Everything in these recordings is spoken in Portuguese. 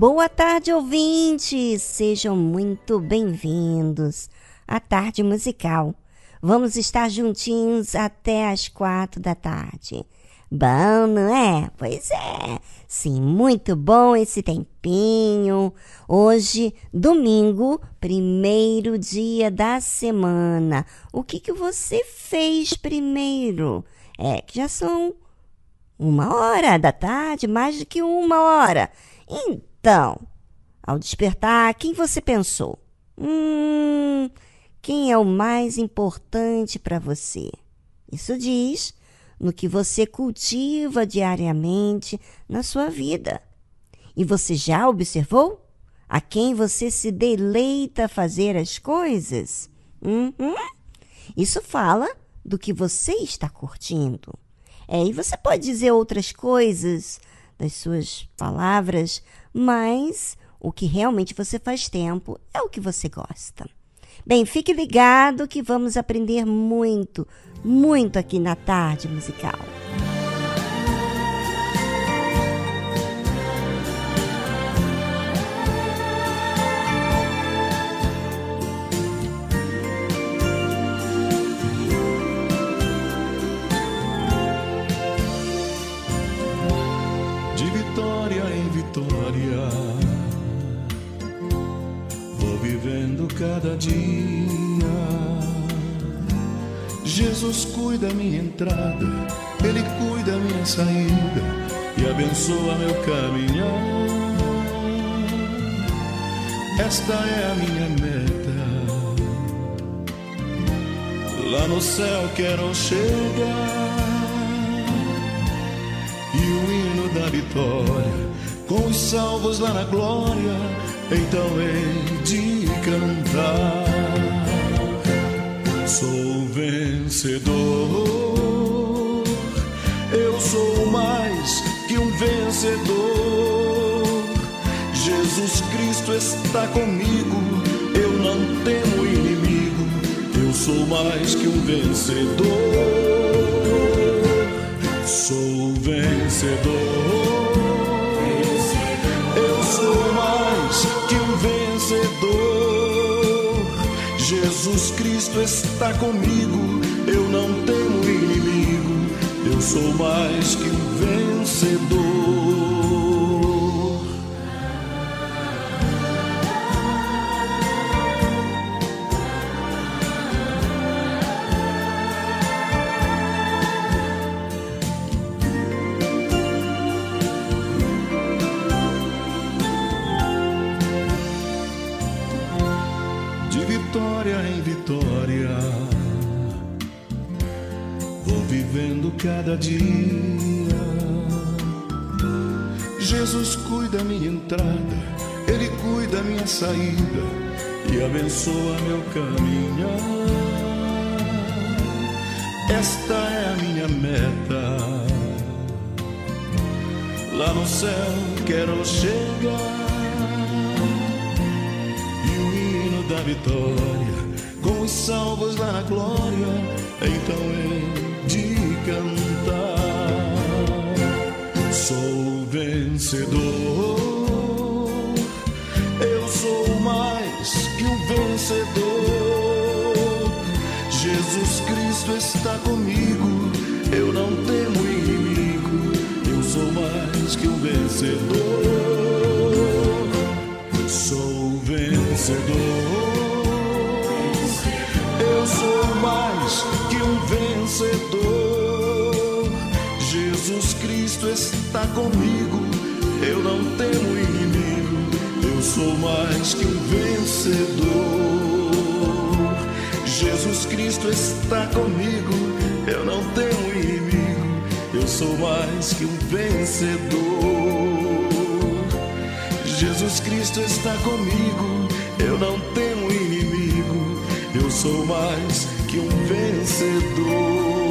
Boa tarde, ouvintes! Sejam muito bem-vindos à Tarde Musical. Vamos estar juntinhos até às quatro da tarde. Bom, não é? Pois é. Sim, muito bom esse tempinho. Hoje, domingo, primeiro dia da semana. O que, que você fez primeiro? É que já são uma hora da tarde, mais do que uma hora. Então, ao despertar, quem você pensou? Hum, quem é o mais importante para você? Isso diz no que você cultiva diariamente na sua vida. E você já observou a quem você se deleita fazer as coisas? Uhum. Isso fala do que você está curtindo. É, e você pode dizer outras coisas das suas palavras, mas o que realmente você faz tempo é o que você gosta. Bem, fique ligado que vamos aprender muito muito aqui na tarde musical. Cada dia Jesus cuida minha entrada, Ele cuida minha saída e abençoa meu caminhar. Esta é a minha meta. Lá no céu quero chegar e o hino da vitória com os salvos lá na glória. Então hei de cantar. Sou vencedor, eu sou mais que um vencedor. Jesus Cristo está comigo, eu não temo inimigo, eu sou mais que um vencedor. Sou vencedor, vencedor. Jesus Cristo está comigo, eu não temo inimigo, eu sou mais que um vencedor. Cada dia. Jesus cuida minha entrada, Ele cuida minha saída e abençoa meu caminhar. Esta é a minha meta. Lá no céu quero chegar e o hino da vitória com os salvos lá na glória. Então é de cantar. Sou vencedor, eu sou mais que um vencedor. Jesus Cristo está comigo, eu não temo inimigo, eu sou mais que um vencedor. Sou vencedor. Eu sou mais que um vencedor. Cristo está comigo. Eu não temo inimigo. Eu sou mais que um vencedor. Jesus Cristo está comigo. Eu não temo inimigo. Eu sou mais que um vencedor. Jesus Cristo está comigo. Eu não temo inimigo. Eu sou mais que um vencedor.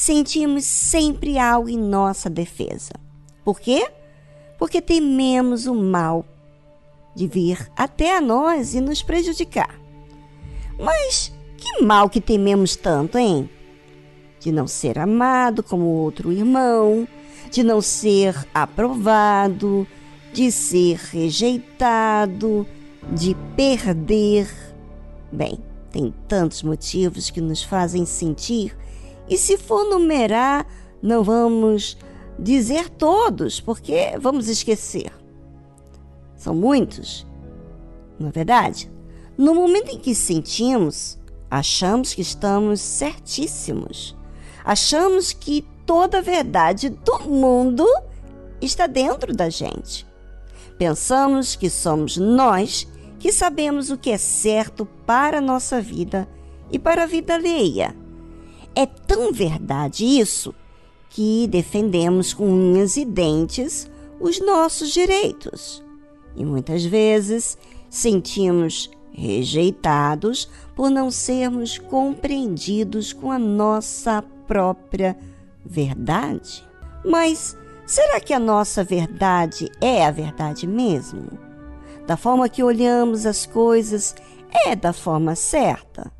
Sentimos sempre algo em nossa defesa. Por quê? Porque tememos o mal de vir até a nós e nos prejudicar. Mas que mal que tememos tanto, hein? De não ser amado como outro irmão, de não ser aprovado, de ser rejeitado, de perder. Bem, tem tantos motivos que nos fazem sentir, e se for numerar, não vamos dizer todos, porque vamos esquecer. São muitos, não é verdade? No momento em que sentimos, achamos que estamos certíssimos. Achamos que toda a verdade do mundo está dentro da gente. Pensamos que somos nós que sabemos o que é certo para a nossa vida e para a vida alheia. É tão verdade isso que defendemos com unhas e dentes os nossos direitos e muitas vezes sentimos rejeitados por não sermos compreendidos com a nossa própria verdade. Mas será que a nossa verdade é a verdade mesmo? Da forma que olhamos as coisas é da forma certa?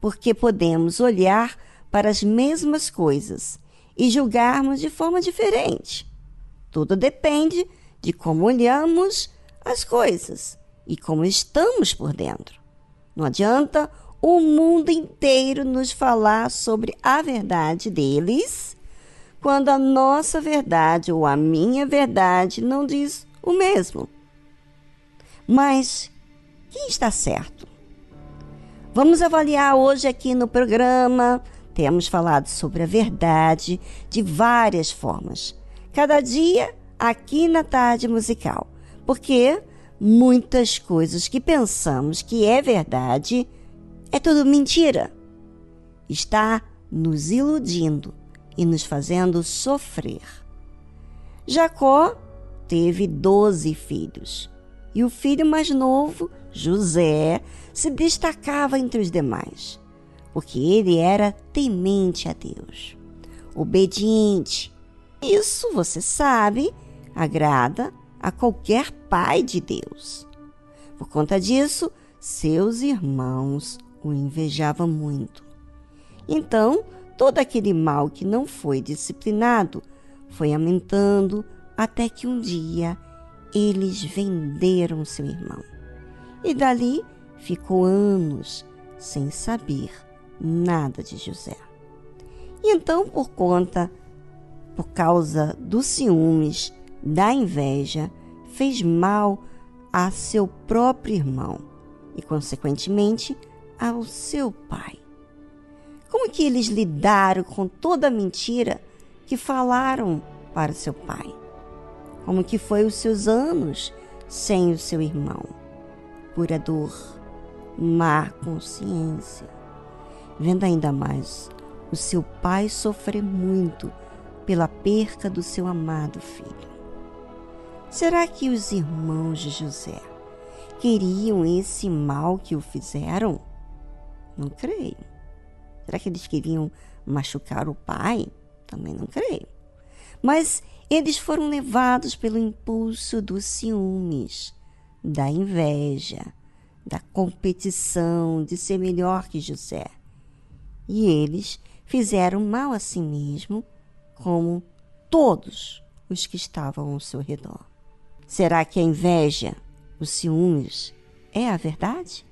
Porque podemos olhar para as mesmas coisas e julgarmos de forma diferente. Tudo depende de como olhamos as coisas e como estamos por dentro. Não adianta o mundo inteiro nos falar sobre a verdade deles, quando a nossa verdade ou a minha verdade não diz o mesmo. Mas quem está certo? Vamos avaliar hoje aqui no programa. Temos falado sobre a verdade de várias formas. Cada dia aqui na tarde musical porque muitas coisas que pensamos que é verdade é tudo mentira. Está nos iludindo e nos fazendo sofrer. Jacó teve doze filhos e o filho mais novo, José, se destacava entre os demais, porque ele era temente a Deus, obediente. Isso, você sabe, agrada a qualquer pai de Deus. Por conta disso, seus irmãos o invejavam muito. Então, todo aquele mal que não foi disciplinado foi aumentando até que um dia eles venderam seu irmão. E dali ficou anos sem saber nada de José. E então, por conta, por causa dos ciúmes, da inveja fez mal a seu próprio irmão e, consequentemente, ao seu pai. Como que eles lidaram com toda a mentira que falaram para seu pai? Como que foi os seus anos sem o seu irmão? Pura dor, má consciência. Vendo ainda mais o seu pai sofrer muito pela perca do seu amado filho. Será que os irmãos de José queriam esse mal que o fizeram? Não creio. Será que eles queriam machucar o pai? Também não creio. Mas eles foram levados pelo impulso dos ciúmes, da inveja, da competição de ser melhor que José. E eles fizeram mal a si mesmo, como todos os que estavam ao seu redor. Será que a inveja, os ciúmes, é a verdade?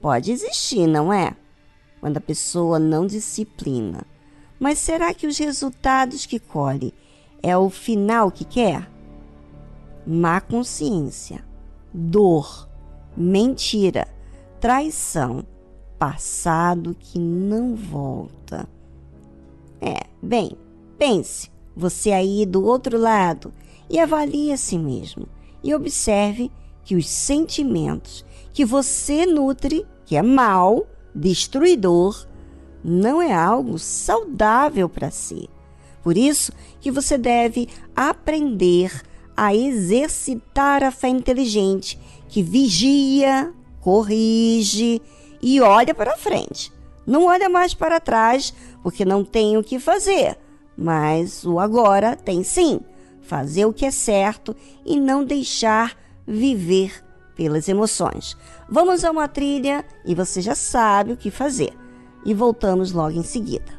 Pode existir, não é? Quando a pessoa não disciplina. Mas será que os resultados que colhe é o final que quer? Má consciência, dor, mentira, traição, passado que não volta. É, bem, pense, você aí do outro lado e avalie a si mesmo e observe que os sentimentos que você nutre, que é mal, destruidor, não é algo saudável para si. Por isso que você deve aprender a exercitar a fé inteligente, que vigia, corrige e olha para frente. Não olha mais para trás, porque não tem o que fazer. Mas o agora tem sim. Fazer o que é certo e não deixar viver pelas emoções. Vamos a uma trilha e você já sabe o que fazer. E voltamos logo em seguida.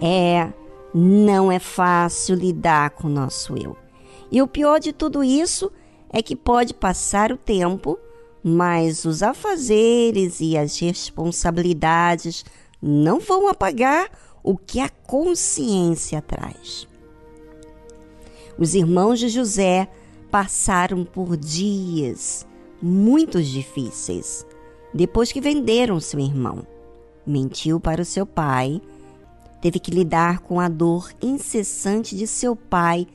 É, não é fácil lidar com o nosso eu. E o pior de tudo isso é que pode passar o tempo, mas os afazeres e as responsabilidades não vão apagar o que a consciência traz. Os irmãos de José passaram por dias muito difíceis depois que venderam seu irmão. Mentiu para o seu pai teve que lidar com a dor incessante de seu pai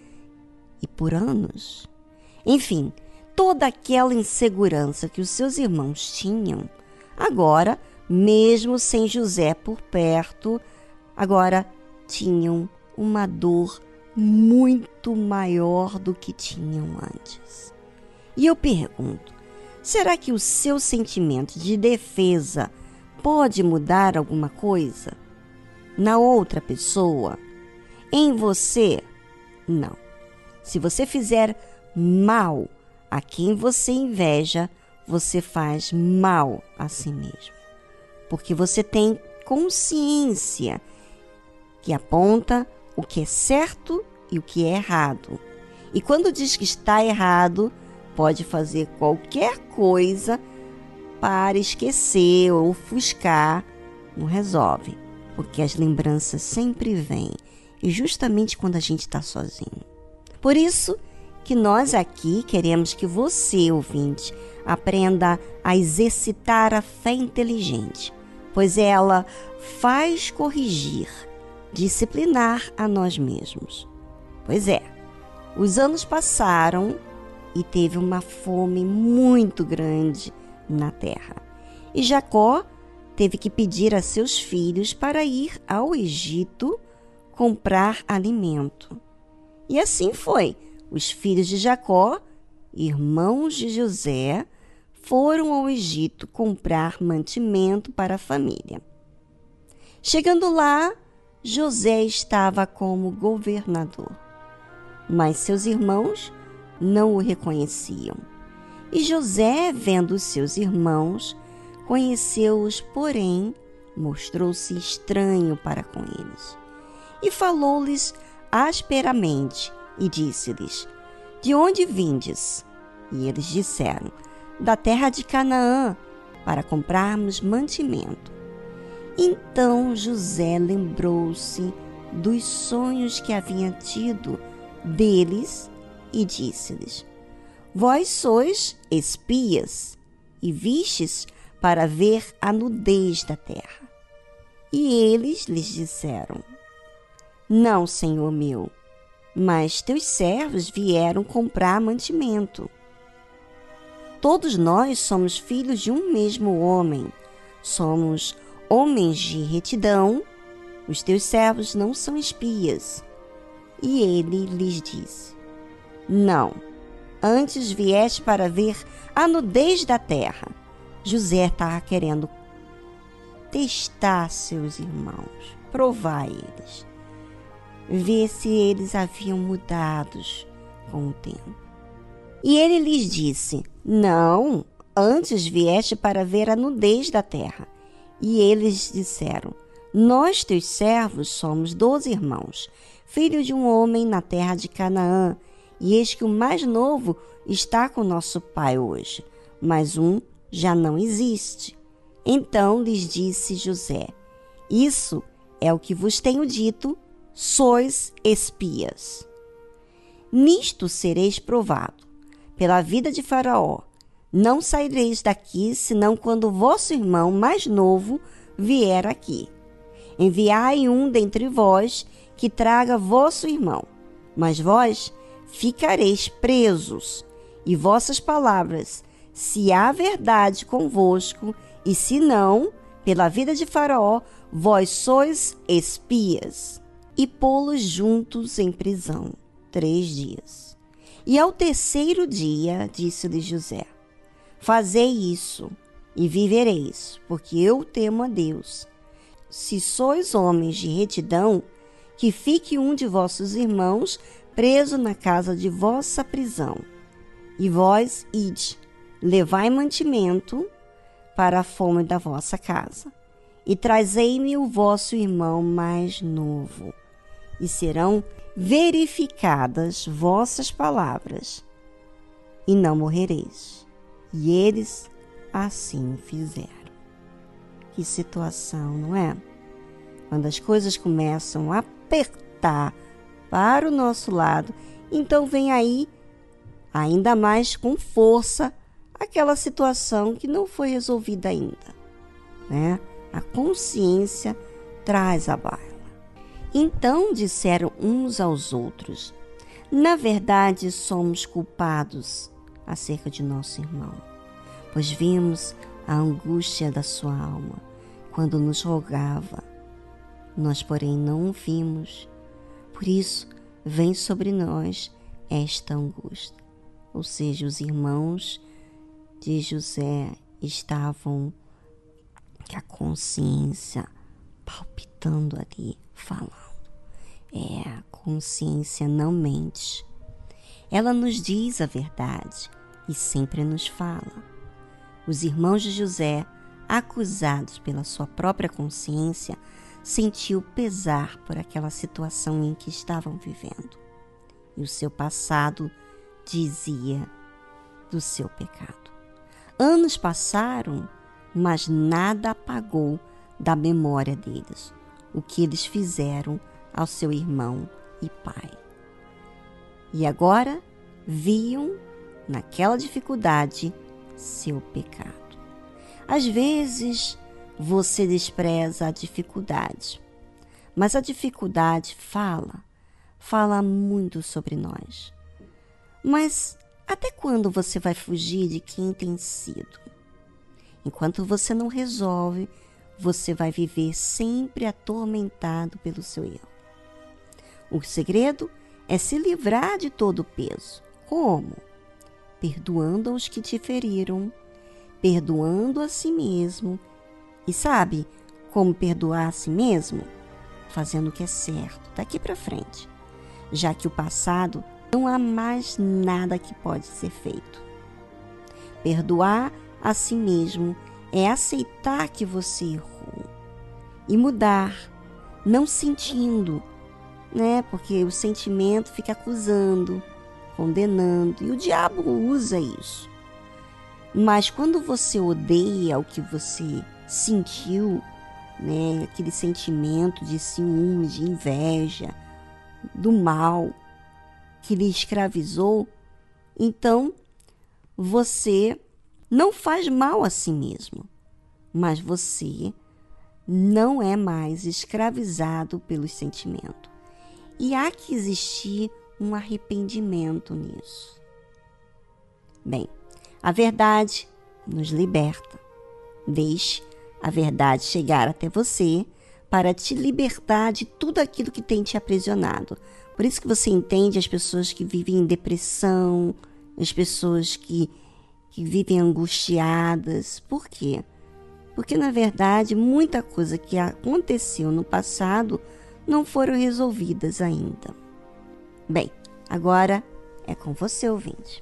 e por anos. Enfim, toda aquela insegurança que os seus irmãos tinham, agora, mesmo sem José por perto, agora tinham uma dor muito maior do que tinham antes. E eu pergunto: será que o seu sentimento de defesa pode mudar alguma coisa? Na outra pessoa? Em você? Não. Se você fizer mal a quem você inveja, você faz mal a si mesmo. Porque você tem consciência que aponta o que é certo e o que é errado. E quando diz que está errado, pode fazer qualquer coisa para esquecer ou ofuscar, não resolve, porque as lembranças sempre vêm, e justamente quando a gente está sozinho. Por isso que nós aqui queremos que você, ouvinte, aprenda a exercitar a fé inteligente, pois ela faz corrigir, disciplinar a nós mesmos. Pois é, os anos passaram e teve uma fome muito grande na terra. E Jacó teve que pedir a seus filhos para ir ao Egito comprar alimento. E assim foi. Os filhos de Jacó, irmãos de José, foram ao Egito comprar mantimento para a família. Chegando lá, José estava como governador, mas seus irmãos não o reconheciam. E José, vendo seus irmãos, conheceu-os, porém mostrou-se estranho para com eles. E falou-lhes asperamente e disse-lhes: De onde vindes? E eles disseram: Da terra de Canaã, para comprarmos mantimento. Então José lembrou-se dos sonhos que havia tido deles e disse-lhes: Vós sois espias e vistes para ver a nudez da terra. E eles lhes disseram: Não, senhor meu, mas teus servos vieram comprar mantimento. Todos nós somos filhos de um mesmo homem, somos homens de retidão. Os teus servos não são espias. E ele lhes disse: não. Antes vieste para ver a nudez da terra. José estava querendo testar seus irmãos, provar eles, ver se eles haviam mudado com o tempo. E ele lhes disse: Não, antes vieste para ver a nudez da terra. E eles disseram: Nós, teus servos, somos doze irmãos, filhos de um homem na terra de Canaã e eis que o mais novo está com nosso pai hoje, mas um já não existe. Então lhes disse José: Isso é o que vos tenho dito, sois espias. Nisto sereis provado, pela vida de Faraó. Não saireis daqui senão quando vosso irmão mais novo vier aqui. Enviai um dentre vós que traga vosso irmão, mas vós ficareis presos, e vossas palavras, se há verdade convosco, e se não, pela vida de Faraó, vós sois espias. E pô-los juntos em prisão três dias. E ao terceiro dia, disse-lhe José: Fazei isso e vivereis, porque eu temo a Deus. Se sois homens de retidão, que fique um de vossos irmãos preso na casa de vossa prisão. E vós ide, levai mantimento para a fome da vossa casa, e trazei-me o vosso irmão mais novo, e serão verificadas vossas palavras, e não morrereis. E eles assim fizeram. Que situação, não é? Quando as coisas começam a apertar para o nosso lado. Então vem aí, ainda mais com força, aquela situação que não foi resolvida ainda. Né? A consciência traz a baila. Então disseram uns aos outros: Na verdade, somos culpados acerca de nosso irmão, pois vimos a angústia da sua alma quando nos rogava. Nós, porém, não o vimos. Por isso, vem sobre nós esta angústia. Ou seja, os irmãos de José estavam com a consciência palpitando ali, falando. É, a consciência não mente. Ela nos diz a verdade e sempre nos fala. Os irmãos de José, acusados pela sua própria consciência, sentiu pesar por aquela situação em que estavam vivendo. E o seu passado dizia do seu pecado. Anos passaram, mas nada apagou da memória deles o que eles fizeram ao seu irmão e pai. E agora viam naquela dificuldade seu pecado. Às vezes você despreza a dificuldade, mas a dificuldade fala, fala muito sobre nós. Mas até quando você vai fugir de quem tem sido? Enquanto você não resolve, você vai viver sempre atormentado pelo seu erro. O segredo é se livrar de todo o peso. Como? Perdoando aos que te feriram, perdoando a si mesmo. E sabe como perdoar a si mesmo? Fazendo o que é certo daqui para frente, já que o passado não há mais nada que pode ser feito. Perdoar a si mesmo é aceitar que você errou e mudar, não sentindo, né? Porque o sentimento fica acusando, condenando e o diabo usa isso. Mas quando você odeia o que você sentiu, né, aquele sentimento de ciúme, de inveja, do mal que lhe escravizou, então você não faz mal a si mesmo, mas você não é mais escravizado pelo sentimento. E há que existir um arrependimento nisso. Bem, a verdade nos liberta. Deixe a verdade chegar até você para te libertar de tudo aquilo que tem te aprisionado. Por isso que você entende as pessoas que vivem em depressão, as pessoas que que vivem angustiadas. Por quê? Porque na verdade muita coisa que aconteceu no passado não foram resolvidas ainda. Bem, agora é com você, ouvinte.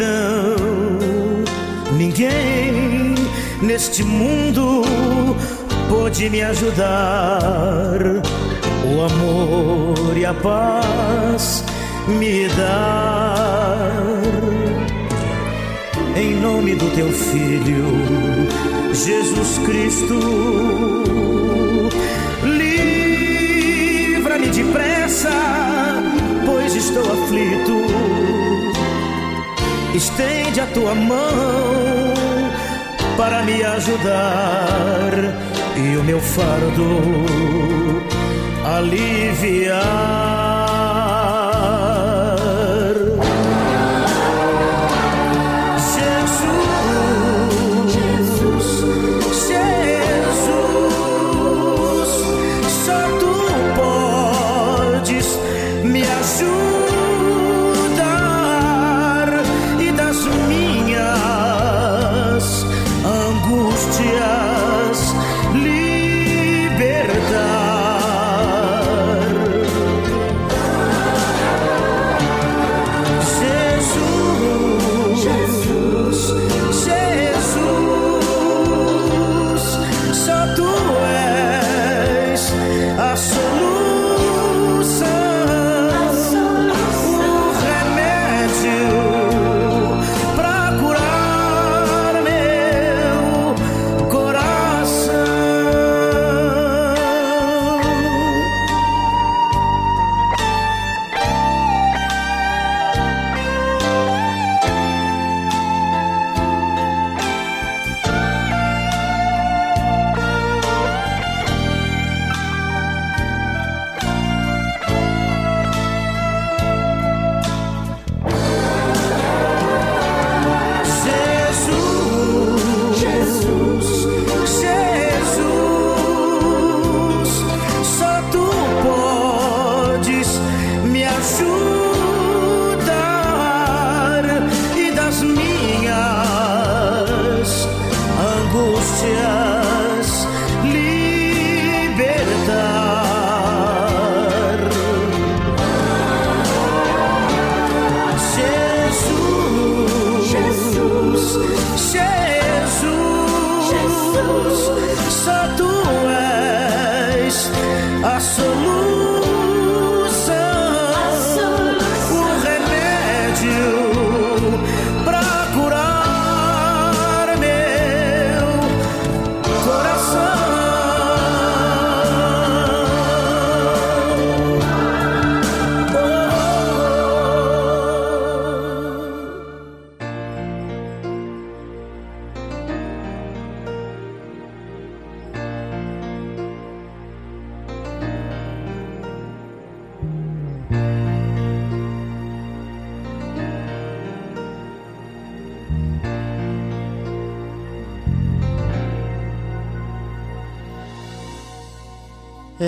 Solidão. Ninguém neste mundo pode me ajudar. O amor e a paz me dar. Em nome do teu filho, Jesus Cristo, livra-me depressa estou aflito. Estende a tua mão para me ajudar e o meu fardo aliviar.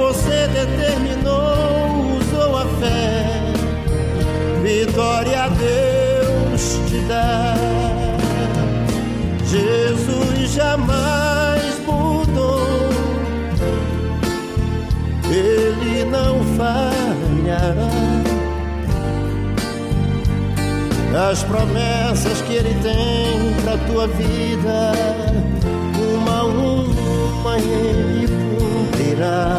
você determinou, usou a fé, vitória a Deus te dá. Jesus jamais mudou, ele não falhará. As promessas que ele tem pra tua vida uma a uma ele cumprirá.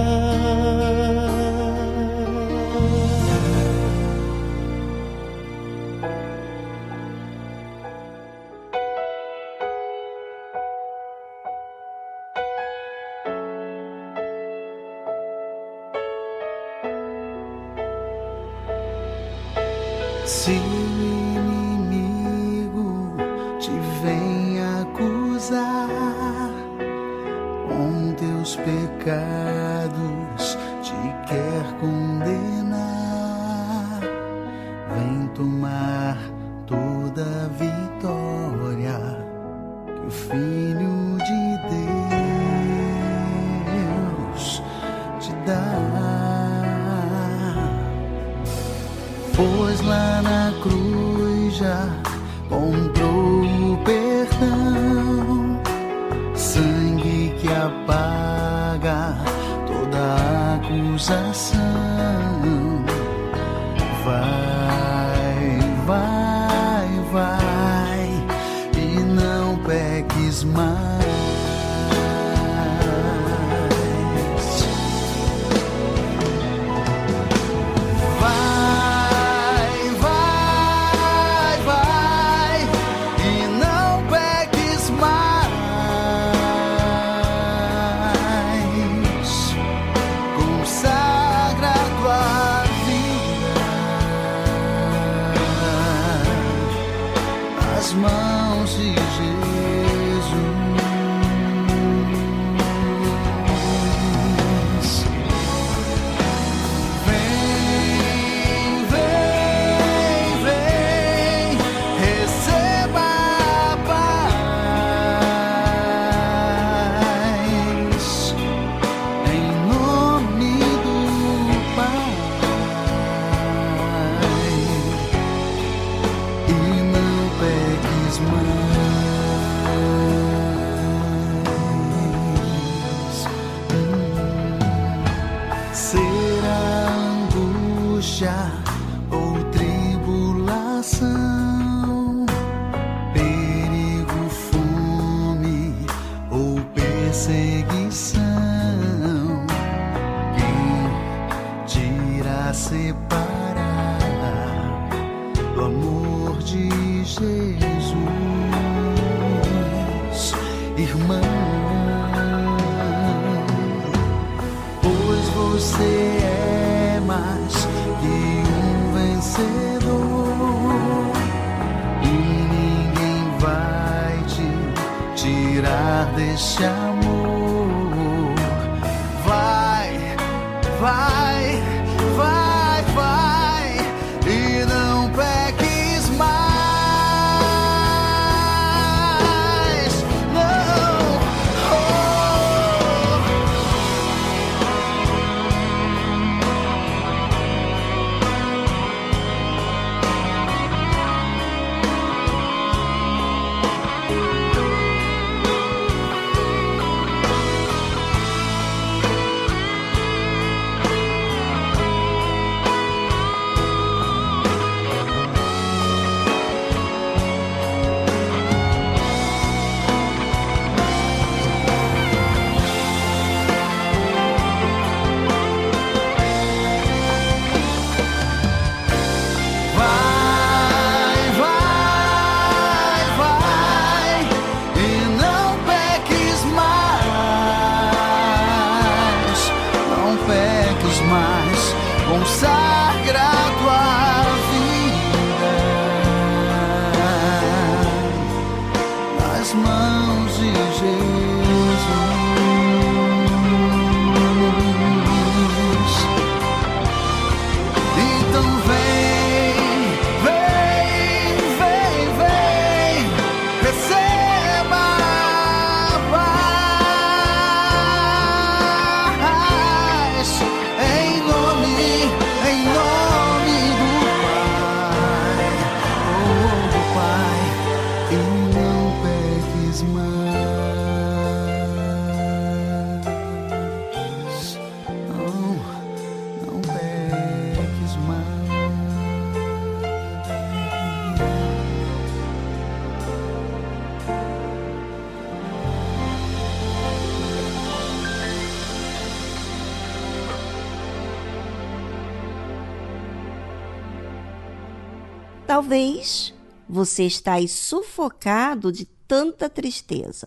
Você está aí sufocado de tanta tristeza.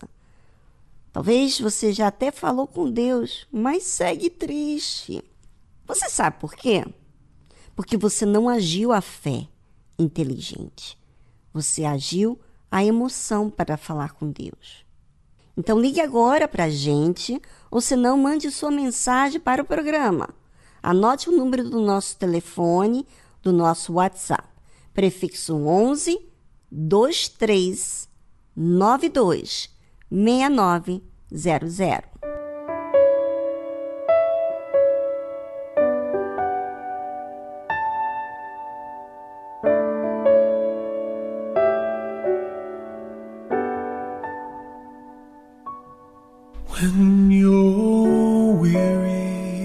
Talvez você já até falou com Deus, mas segue triste. Você sabe por quê? Porque você não agiu a fé inteligente. Você agiu a emoção para falar com Deus. Então ligue agora para a gente, ou se não, mande sua mensagem para o programa. Anote o número do nosso telefone, do nosso WhatsApp prefixo 11 23 92 6900.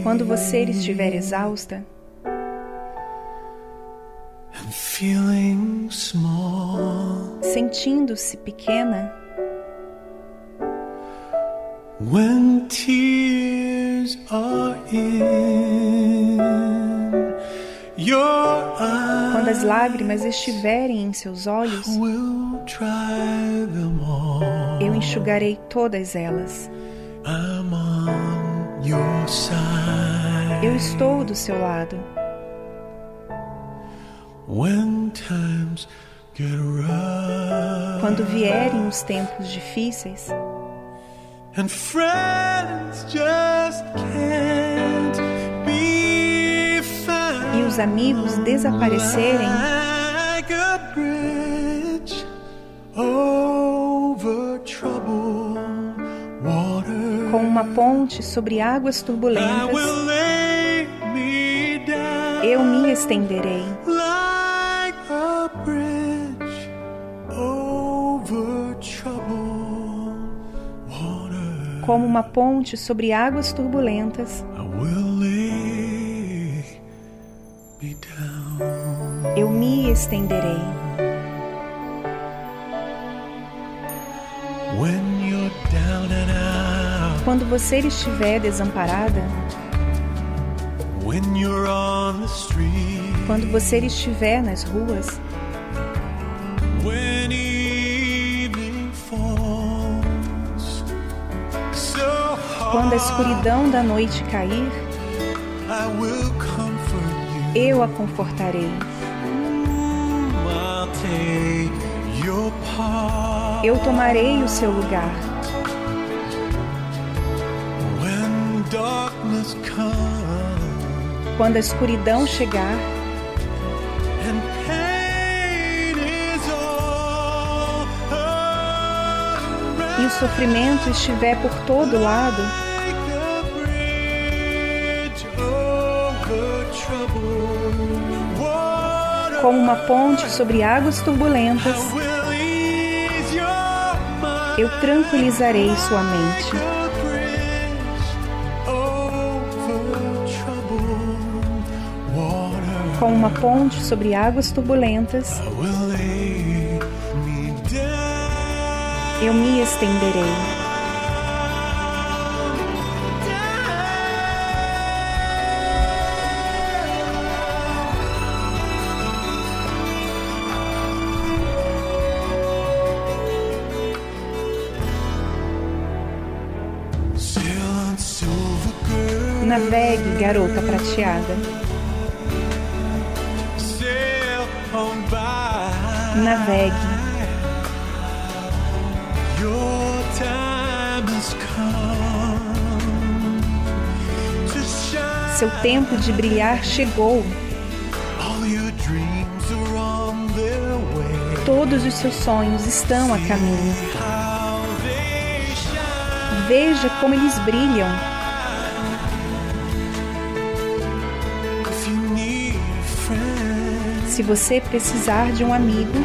Quando você estiver exausta, sentindo-se pequena. When tears are in your eyes, Quando as lágrimas estiverem em seus olhos, eu enxugarei todas elas. Eu estou do seu lado. When times Quando vierem os tempos difíceis and friends just can't be found e os amigos desaparecerem, like a bridge over water. com uma ponte sobre águas turbulentas, eu me estenderei. Como uma ponte sobre águas turbulentas, eu me estenderei. Quando você estiver desamparada, quando você estiver nas ruas, quando a escuridão da noite cair, eu a confortarei. Eu tomarei o seu lugar. Quando a escuridão chegar o sofrimento estiver por todo lado, como uma ponte sobre águas turbulentas, eu tranquilizarei sua mente. Like a bridge over troubled water. Com uma ponte sobre águas turbulentas, eu me estenderei. Navegue, garota prateada. Navegue. Seu tempo de brilhar chegou. Todos os seus sonhos estão a caminho. Veja como eles brilham. Se você precisar de um amigo,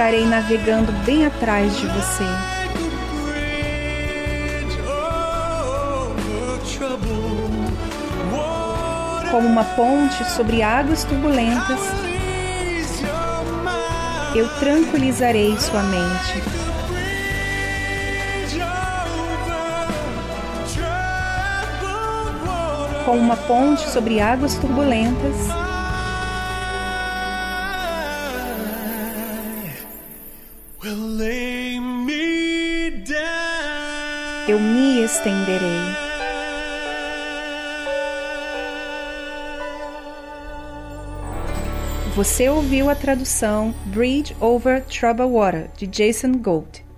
estarei navegando bem atrás de você. Como uma ponte sobre águas turbulentas, eu tranquilizarei sua mente. Like a bridge over troubled water. Com uma ponte sobre águas turbulentas, estenderei. Você ouviu a tradução Bridge Over Troubled Water de Jason Gold.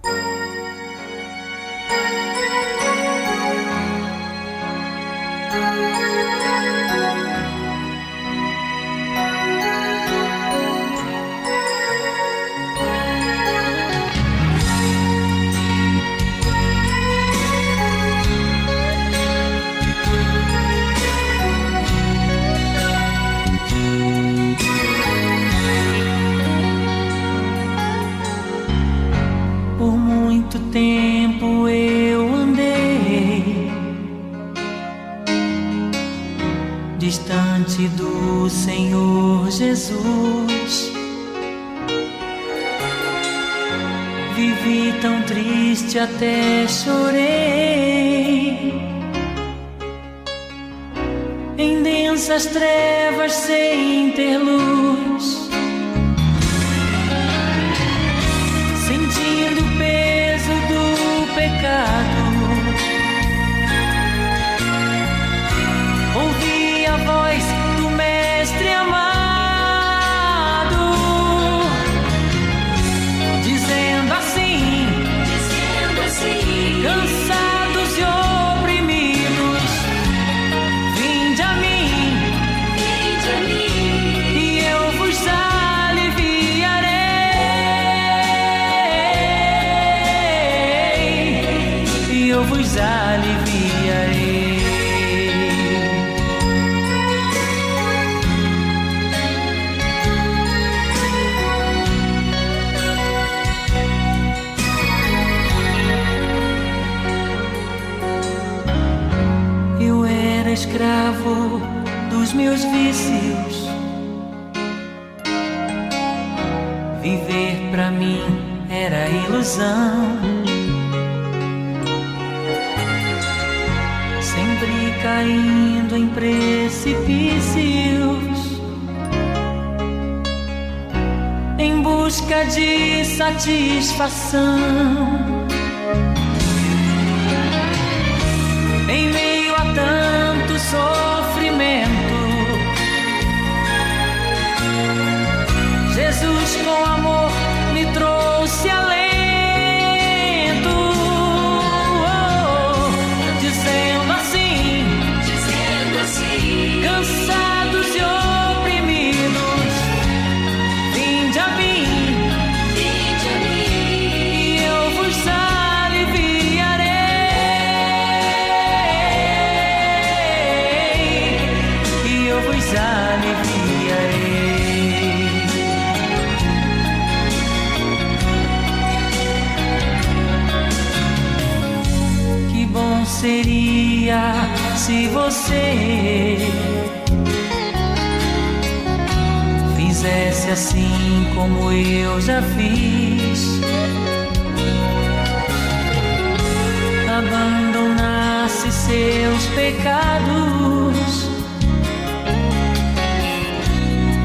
abandonasse seus pecados.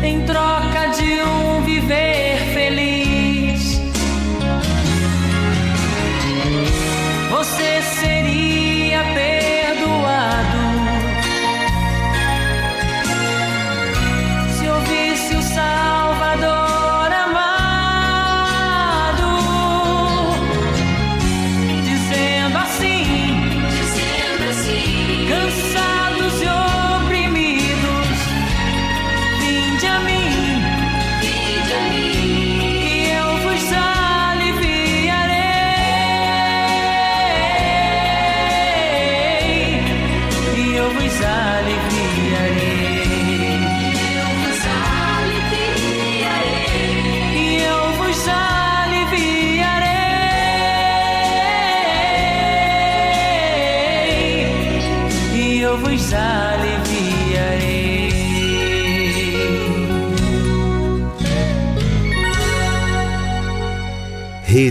Em troca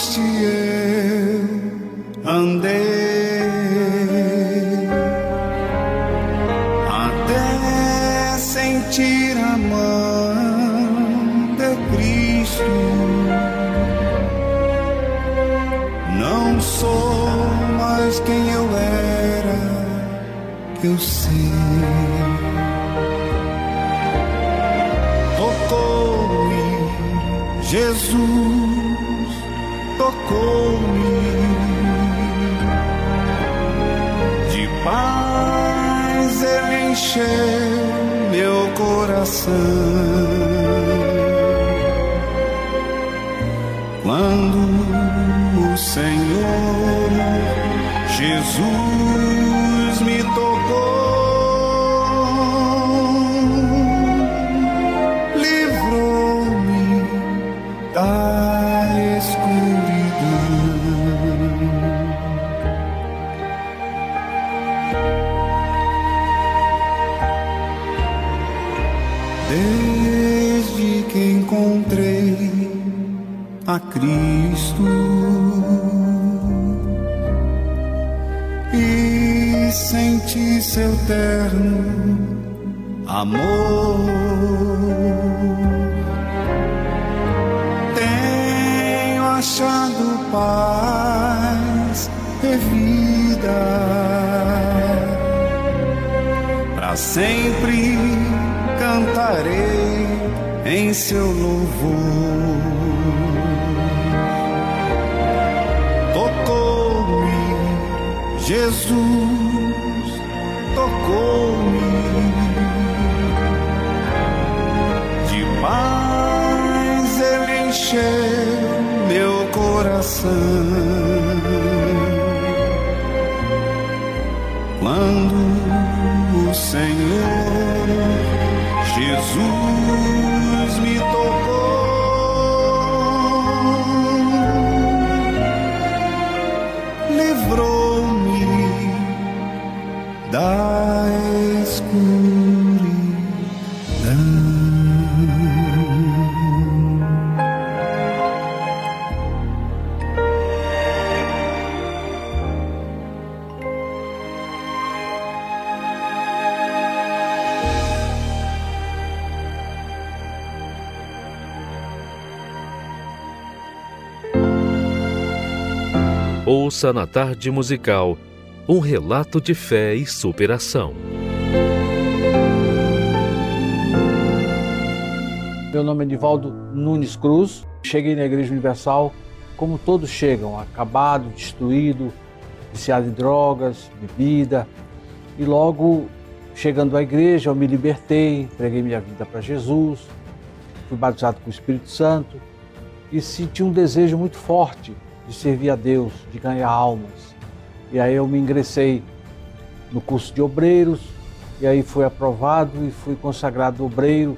Quão triste tocou-me. De paz ele encheu meu coração. Quando o Senhor Jesus Cristo e senti seu terno amor. Tenho achado paz e vida para sempre cantarei em seu louvor. Jesus, tocou-me. De paz ele encheu meu coração. Quando o Senhor Ouça na tarde musical um relato de fé e superação. Meu nome é Nivaldo Nunes Cruz. Cheguei na Igreja Universal como todos chegam, acabado, destruído, viciado em drogas, bebida. E logo chegando à igreja, eu me libertei, entreguei minha vida para Jesus, fui batizado com o Espírito Santo e senti um desejo muito forte de servir a Deus, de ganhar almas. E aí eu me ingressei no curso de obreiros, e aí fui aprovado e fui consagrado obreiro,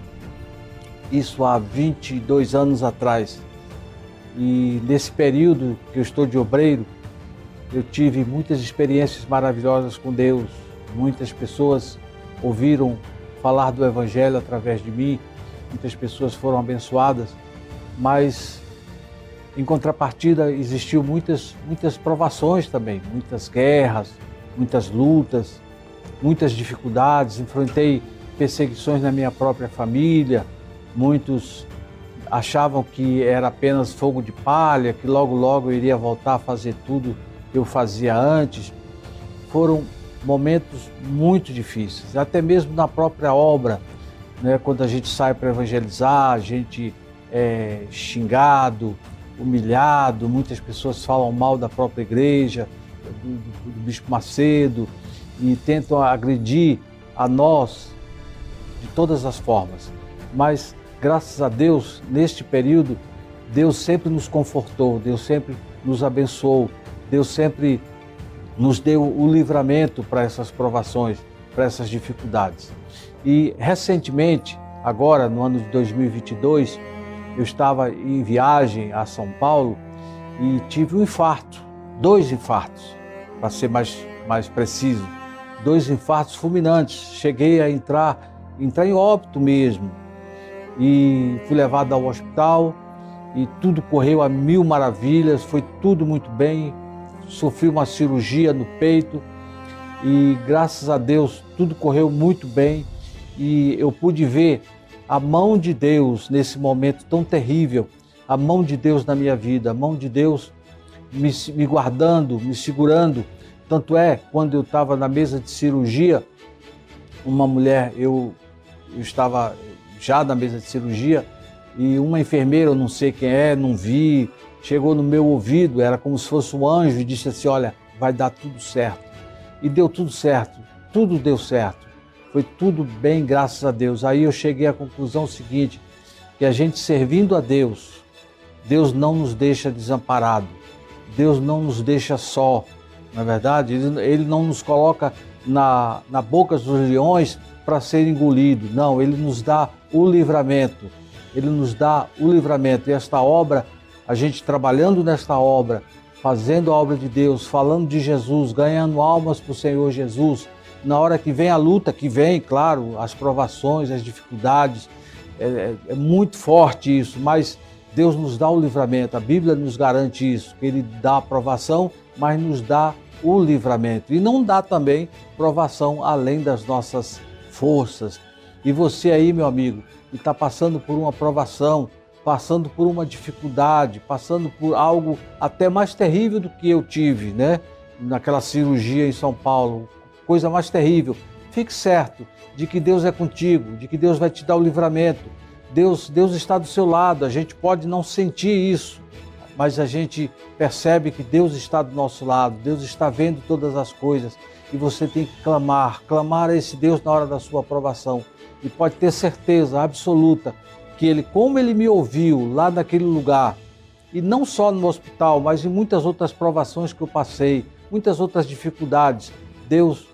isso há 22 anos atrás. E nesse período que eu estou de obreiro, eu tive muitas experiências maravilhosas com Deus. Muitas pessoas ouviram falar do Evangelho através de mim, muitas pessoas foram abençoadas, mas em contrapartida existiu muitas muitas provações também, muitas guerras, muitas lutas, muitas dificuldades, enfrentei perseguições na minha própria família, muitos achavam que era apenas fogo de palha, que logo logo eu iria voltar a fazer tudo que eu fazia antes. Foram momentos muito difíceis, até mesmo na própria obra, né? quando a gente sai para evangelizar, a gente é xingado, humilhado, muitas pessoas falam mal da própria igreja, do, do, do Bispo Macedo, e tentam agredir a nós de todas as formas. Mas, graças a Deus, neste período, Deus sempre nos confortou, Deus sempre nos abençoou, Deus sempre nos deu o livramento para essas provações, para essas dificuldades. E recentemente, agora no ano de 2022, eu estava em viagem a São Paulo e tive um infarto, dois infartos, para ser mais, mais preciso, dois infartos fulminantes. Cheguei a entrar, entrar em óbito mesmo e fui levado ao hospital e tudo correu a mil maravilhas, foi tudo muito bem. Sofri uma cirurgia no peito e graças a Deus tudo correu muito bem e eu pude ver a mão de Deus nesse momento tão terrível, a mão de Deus na minha vida, a mão de Deus me, me guardando, me segurando. Tanto é, quando eu estava na mesa de cirurgia, uma mulher, eu, eu estava já na mesa de cirurgia, e uma enfermeira, eu não sei quem é, não vi, chegou no meu ouvido, era como se fosse um anjo e disse assim: Olha, vai dar tudo certo. E deu tudo certo, tudo deu certo. Foi tudo bem, graças a Deus. Aí eu cheguei à conclusão seguinte: que a gente servindo a Deus, Deus não nos deixa desamparado, Deus não nos deixa só, na é verdade, ele, ele não nos coloca na, na boca dos leões para ser engolido, não, Ele nos dá o livramento ele nos dá o livramento. E esta obra, a gente trabalhando nesta obra, fazendo a obra de Deus, falando de Jesus, ganhando almas para o Senhor Jesus, na hora que vem a luta, que vem, claro, as provações, as dificuldades, é, é, é muito forte isso, mas Deus nos dá o livramento, a Bíblia nos garante isso, que Ele dá a provação, mas nos dá o livramento. E não dá também provação além das nossas forças. E você aí, meu amigo, e está passando por uma provação, passando por uma dificuldade, passando por algo até mais terrível do que eu tive, né? Naquela cirurgia em São Paulo, coisa mais terrível. Fique certo de que Deus é contigo, de que Deus vai te dar o livramento. Deus, Deus está do seu lado. A gente pode não sentir isso, mas a gente percebe que Deus está do nosso lado. Deus está vendo todas as coisas e você tem que clamar, clamar a esse Deus na hora da sua aprovação e pode ter certeza absoluta que ele, como ele me ouviu lá naquele lugar, e não só no hospital, mas em muitas outras provações que eu passei, muitas outras dificuldades, Deus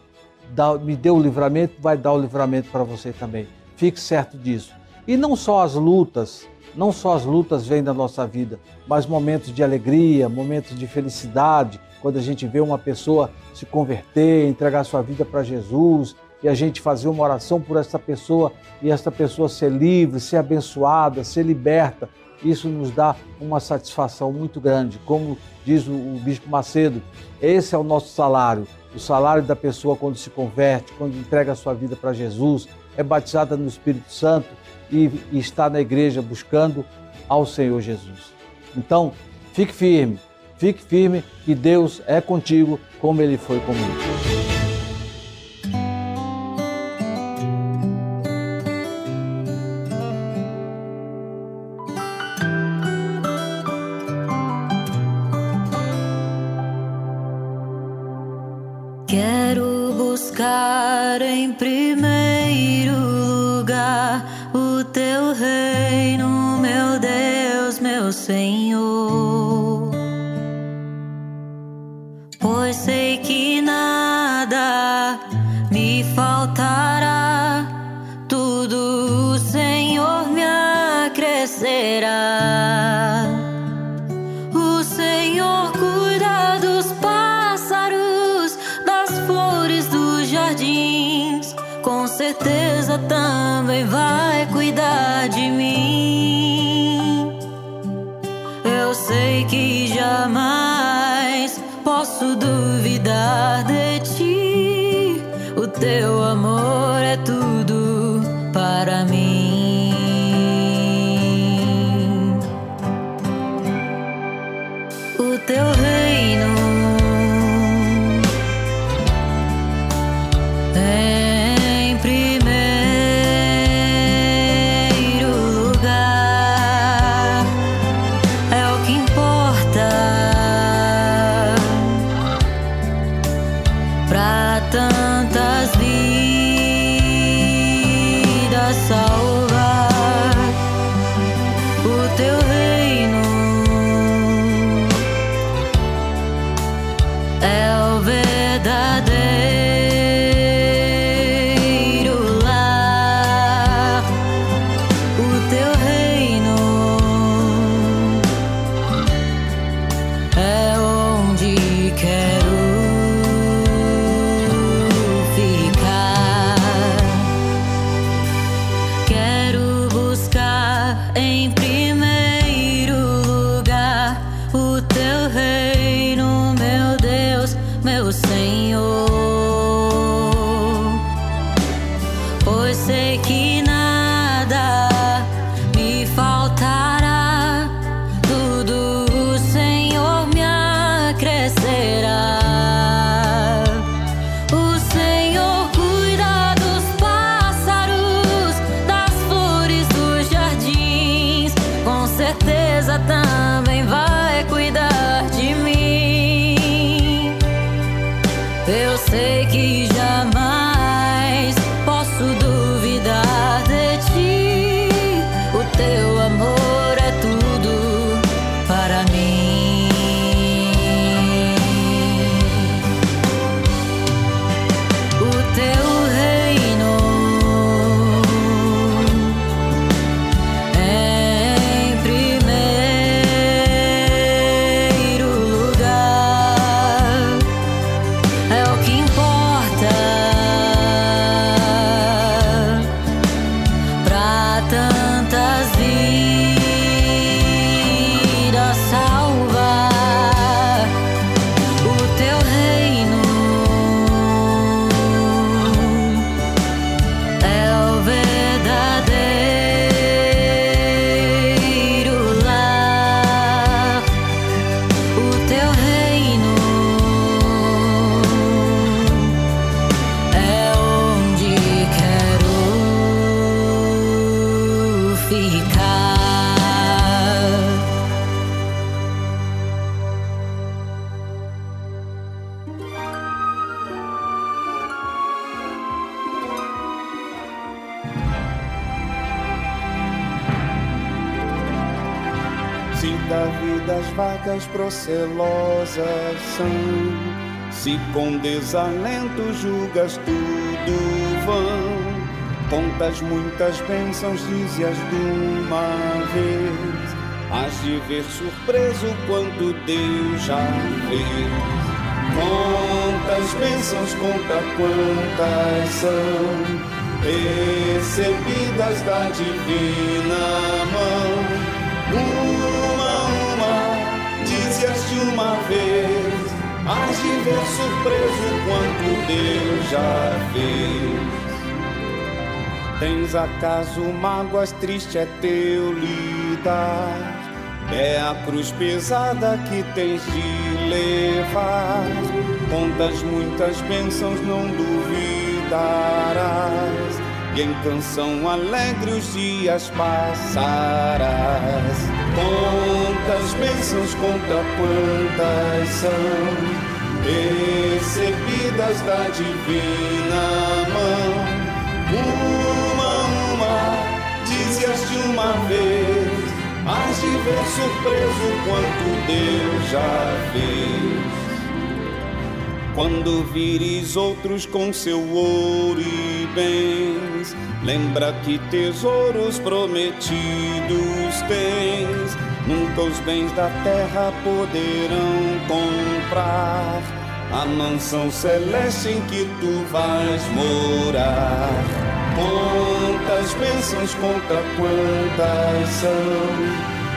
dá, me deu o livramento, vai dar o livramento para você também. Fique certo disso. E não só as lutas, não só as lutas vêm da nossa vida, mas momentos de alegria, momentos de felicidade, quando a gente vê uma pessoa se converter, entregar sua vida para Jesus, e a gente fazer uma oração por essa pessoa e essa pessoa ser livre, ser abençoada, ser liberta. Isso nos dá uma satisfação muito grande. Como diz o, o Bispo Macedo, esse é o nosso salário. O salário da pessoa quando se converte, quando entrega a sua vida para Jesus, é batizada no Espírito Santo e, e está na igreja buscando ao Senhor Jesus. Então, fique firme, fique firme que Deus é contigo como ele foi comigo. Em tudo vão, contas muitas bênçãos, dize-as de uma vez, has de ver surpreso quanto Deus já fez. Quantas bênçãos, conta quantas são recebidas da divina mão. Uma, uma, dize-as de uma vez, has de ver surpreso quanto Deus já fez. Tens acaso mágoas, triste é teu lidar. É a cruz pesada que tens de levar. Contas muitas bênçãos, não duvidarás. E em canção alegre os dias passarás. Quantas bênçãos, conta quantas são recebidas da divina mão. Uma, uma, dize-as de uma vez, has de ver surpreso quanto Deus já fez. Quando vires outros com seu ouro e bens, lembra que tesouros prometidos tens. Nunca os bens da terra poderão comprar a mansão celeste em que tu vais morar. Quantas bênçãos, conta quantas são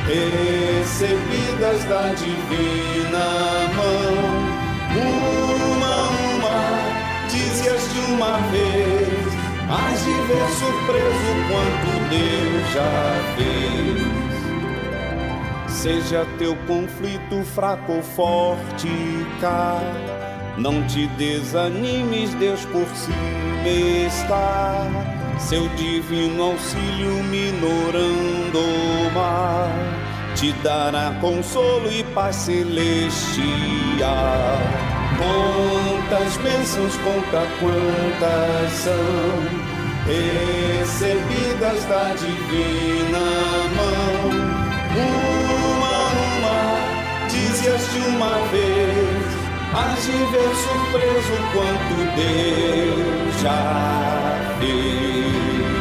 recebidas da divina mão. Uma, uma, dize-as de uma vez, has de ver surpreso quanto Deus já fez. Seja teu conflito fraco ou forte, cá. Não te desanimes, Deus por cima está. Seu divino auxílio minorando o mar te dará consolo e paz celestial. Quantas bênçãos, conta quantas são recebidas da divina has de ver surpreso quanto Deus já fez.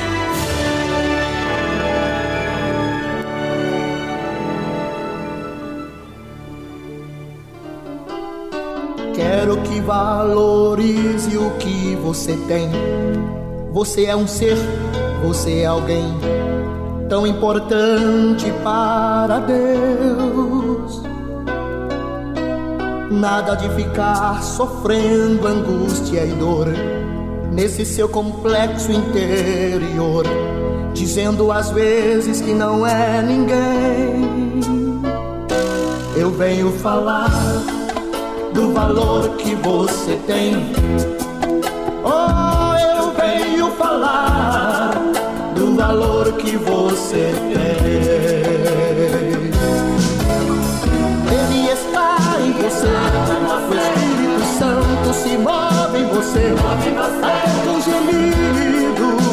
Valorize o que você tem. Você é um ser, você é alguém tão importante para Deus. Nada de ficar sofrendo angústia e dor nesse seu complexo interior, dizendo às vezes que não é ninguém. Eu venho falar do valor que você tem. Oh, eu venho falar do valor que você tem. Ele está em você, o Espírito Santo se move em você, até com gemidos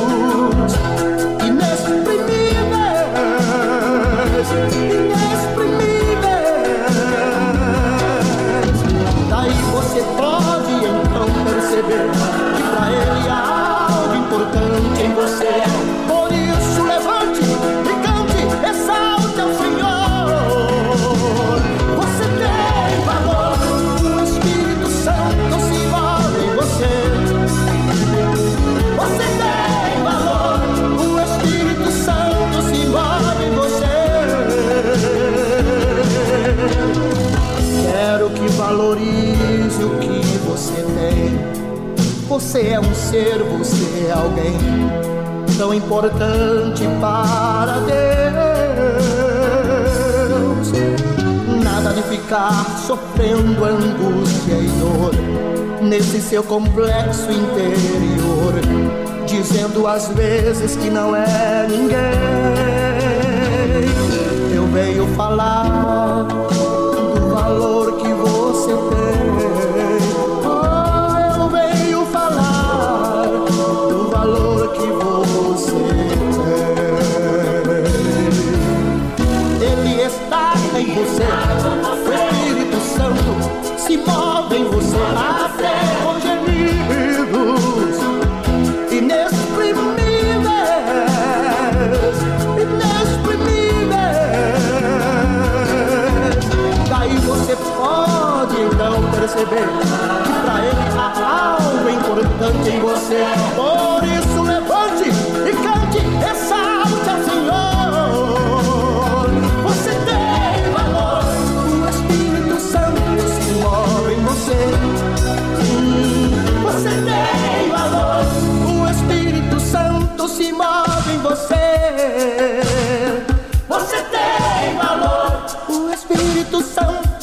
seu complexo interior, dizendo às vezes que não é ninguém. Perceber que pra ele há algo importante em você. Por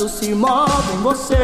se move em você.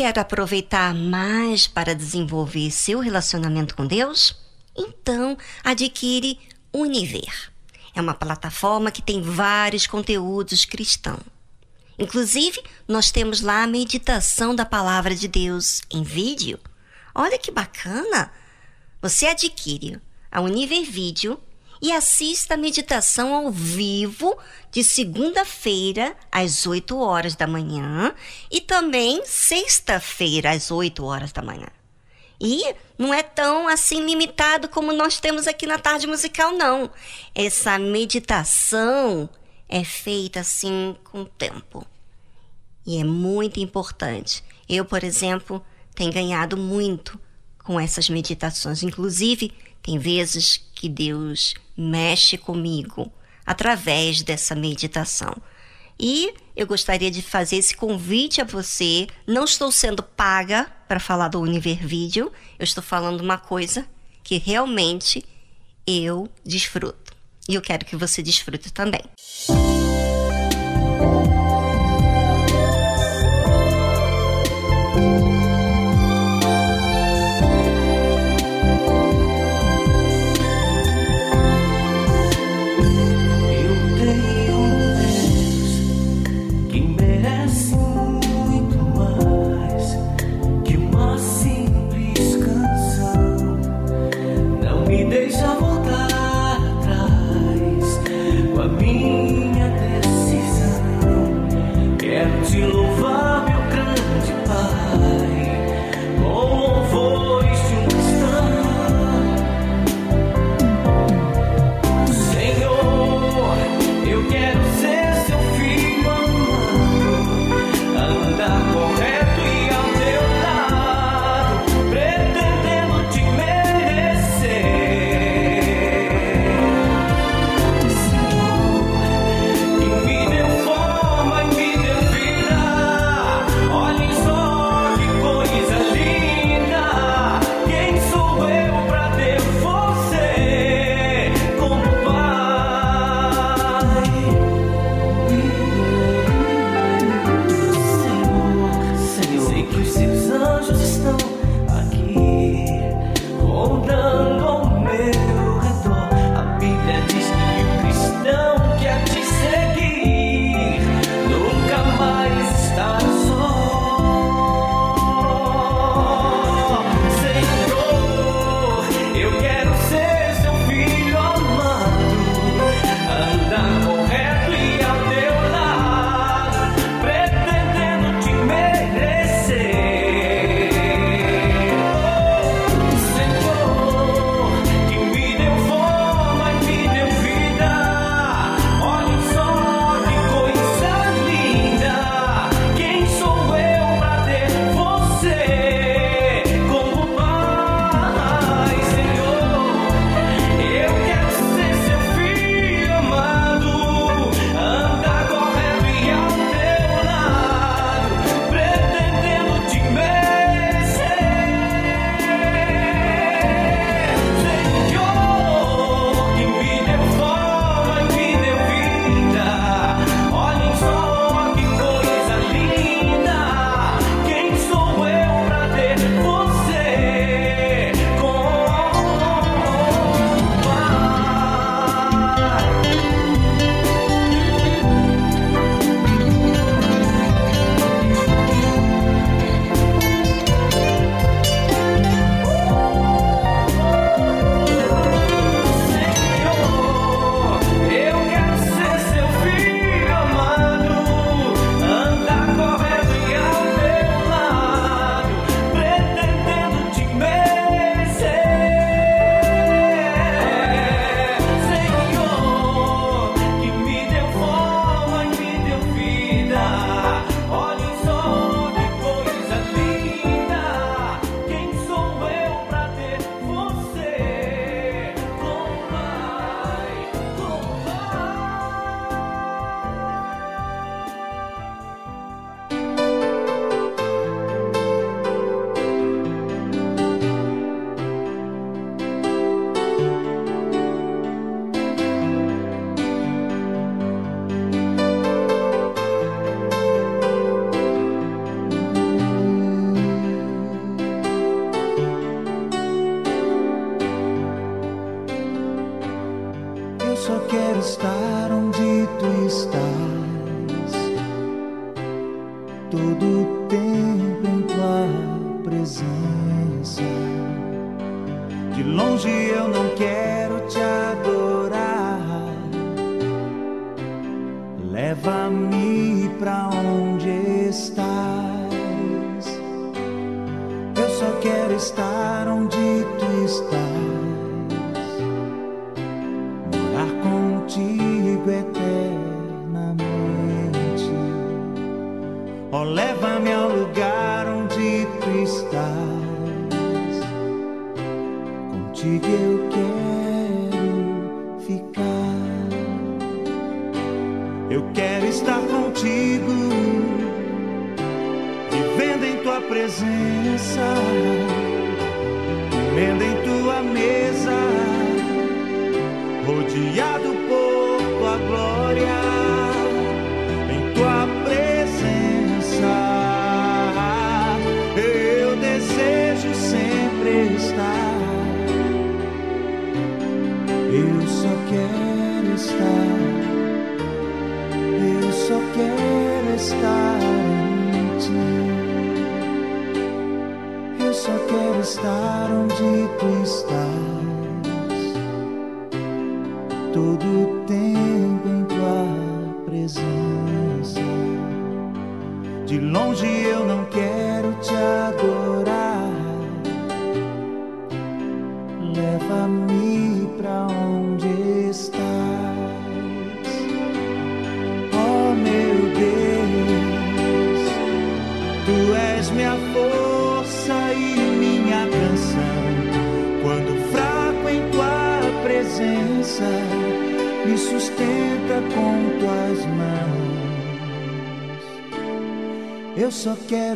Quer aproveitar mais para desenvolver seu relacionamento com Deus? Então, adquire Univer. É uma plataforma que tem vários conteúdos cristãos. Inclusive, nós temos lá a meditação da palavra de Deus em vídeo. Olha que bacana! Você adquire a Univer Vídeo e assista a meditação ao vivo de segunda-feira às 8 horas da manhã e também sexta-feira às 8 horas da manhã. E não é tão assim limitado como nós temos aqui na tarde musical, não. Essa meditação é feita assim com tempo. E é muito importante. Eu, por exemplo, tenho ganhado muito com essas meditações. Inclusive, tem vezes que Deus mexe comigo através dessa meditação. E eu gostaria de fazer esse convite a você. Não estou sendo paga para falar do Univer Vídeo. Eu estou falando uma coisa que realmente eu desfruto. E eu quero que você desfrute também. Eu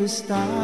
estar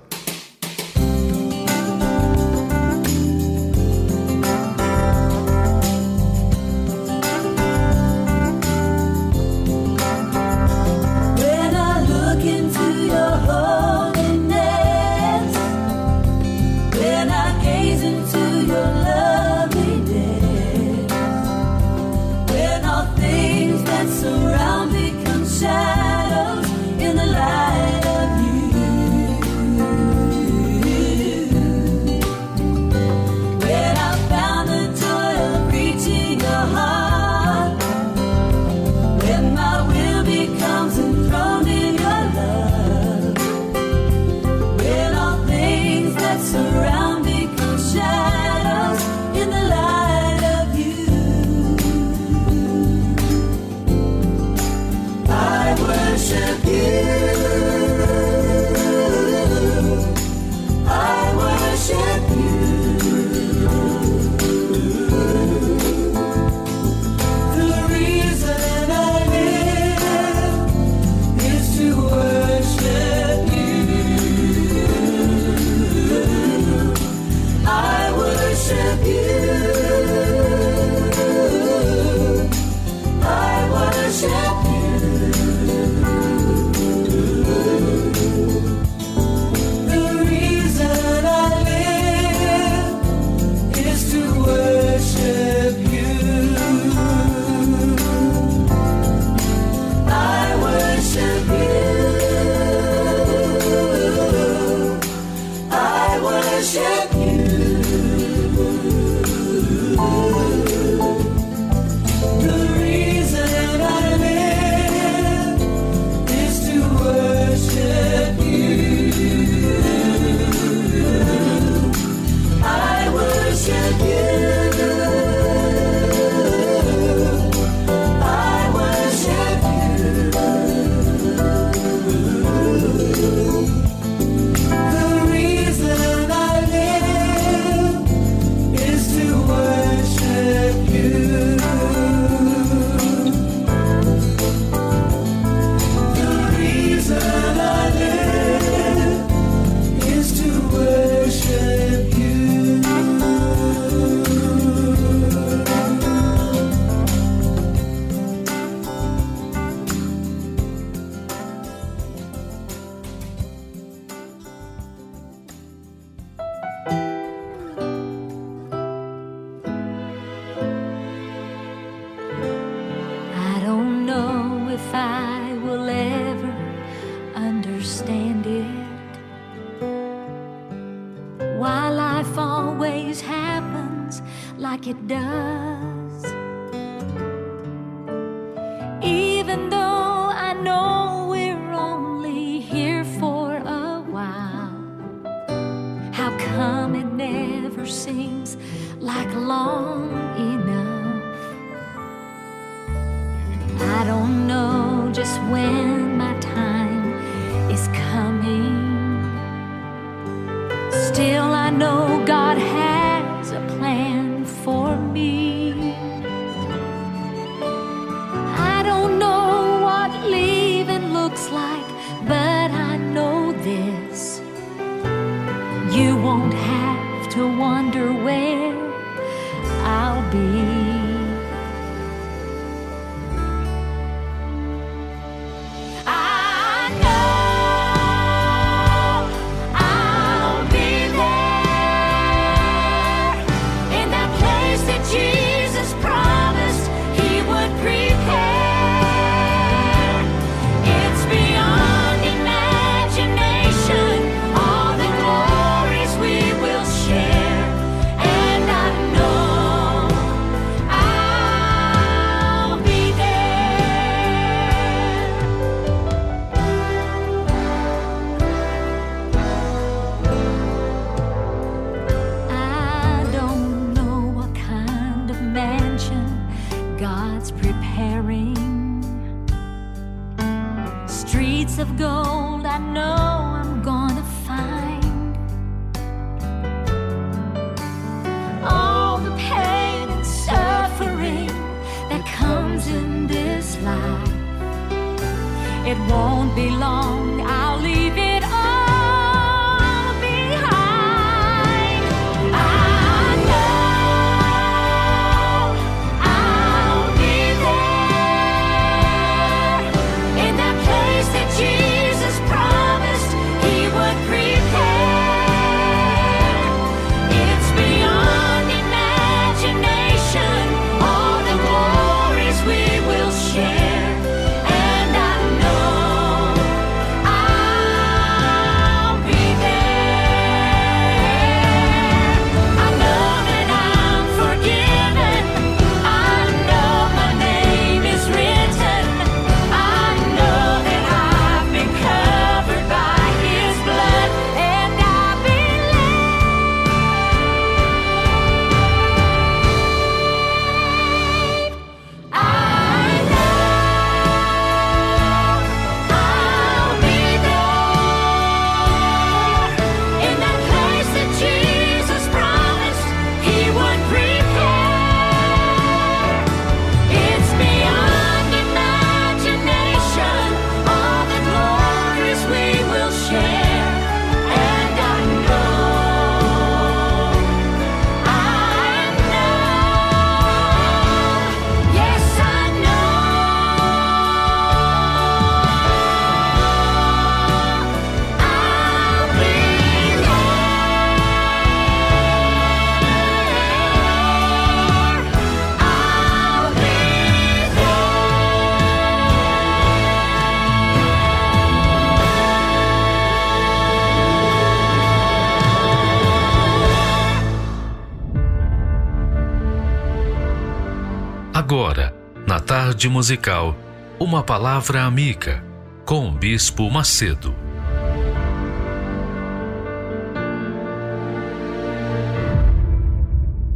Tarde musical, uma palavra amiga com o Bispo Macedo.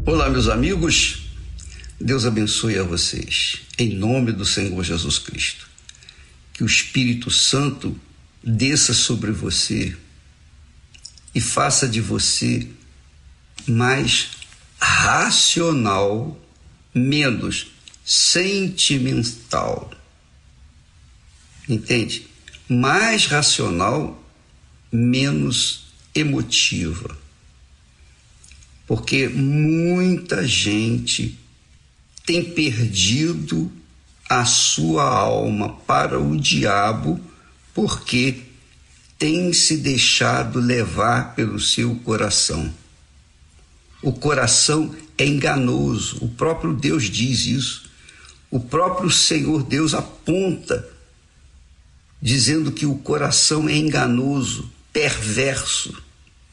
Olá, meus amigos. Deus abençoe a vocês. Em nome do Senhor Jesus Cristo. Que o Espírito Santo desça sobre você e faça de você mais racional, menos sentimental. Entende? Mais racional, menos emotiva. Porque muita gente tem perdido a sua alma para o diabo porque tem se deixado levar pelo seu coração. O coração é enganoso, o próprio Deus diz isso. O próprio Senhor Deus aponta, dizendo que o coração é enganoso, perverso,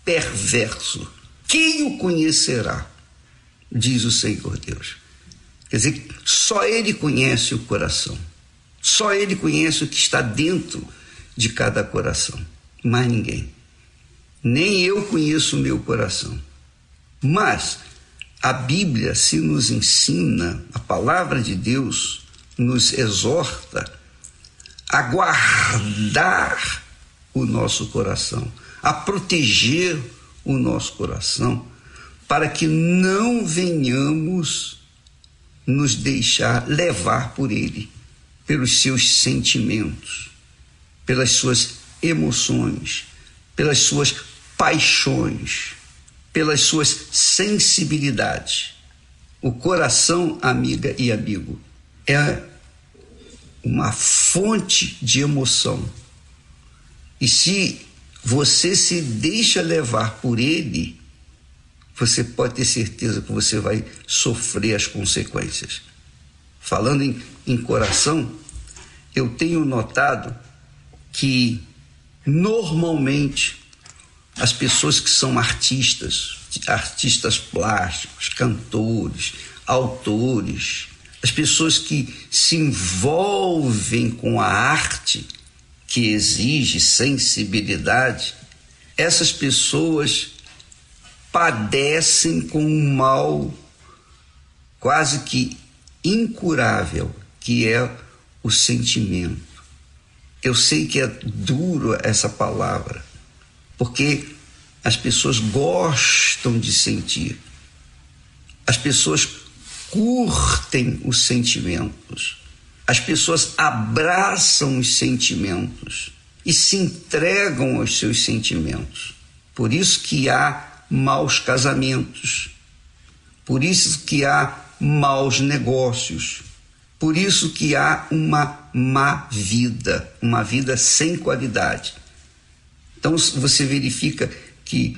perverso. Quem o conhecerá? Diz o Senhor Deus. Quer dizer, só Ele conhece o coração. Só Ele conhece o que está dentro de cada coração. Mais ninguém. Nem eu conheço o meu coração. Mas a Bíblia se nos ensina, a palavra de Deus nos exorta a guardar o nosso coração, a proteger o nosso coração, para que não venhamos nos deixar levar por ele, pelos seus sentimentos, pelas suas emoções, pelas suas paixões, pelas suas sensibilidades. O coração, amiga e amigo, é uma fonte de emoção. E se você se deixa levar por ele, você pode ter certeza que você vai sofrer as consequências. Falando em, em coração, eu tenho notado que normalmente as pessoas que são artistas, artistas plásticos, cantores, autores, as pessoas que se envolvem com a arte que exige sensibilidade, essas pessoas padecem com um mal quase que incurável, que é o sentimento. Eu sei que é duro essa palavra, porque as pessoas gostam de sentir, as pessoas curtem os sentimentos, as pessoas abraçam os sentimentos e se entregam aos seus sentimentos. Por isso que há maus casamentos, por isso que há maus negócios, por isso que há uma má vida, uma vida sem qualidade. Então você verifica que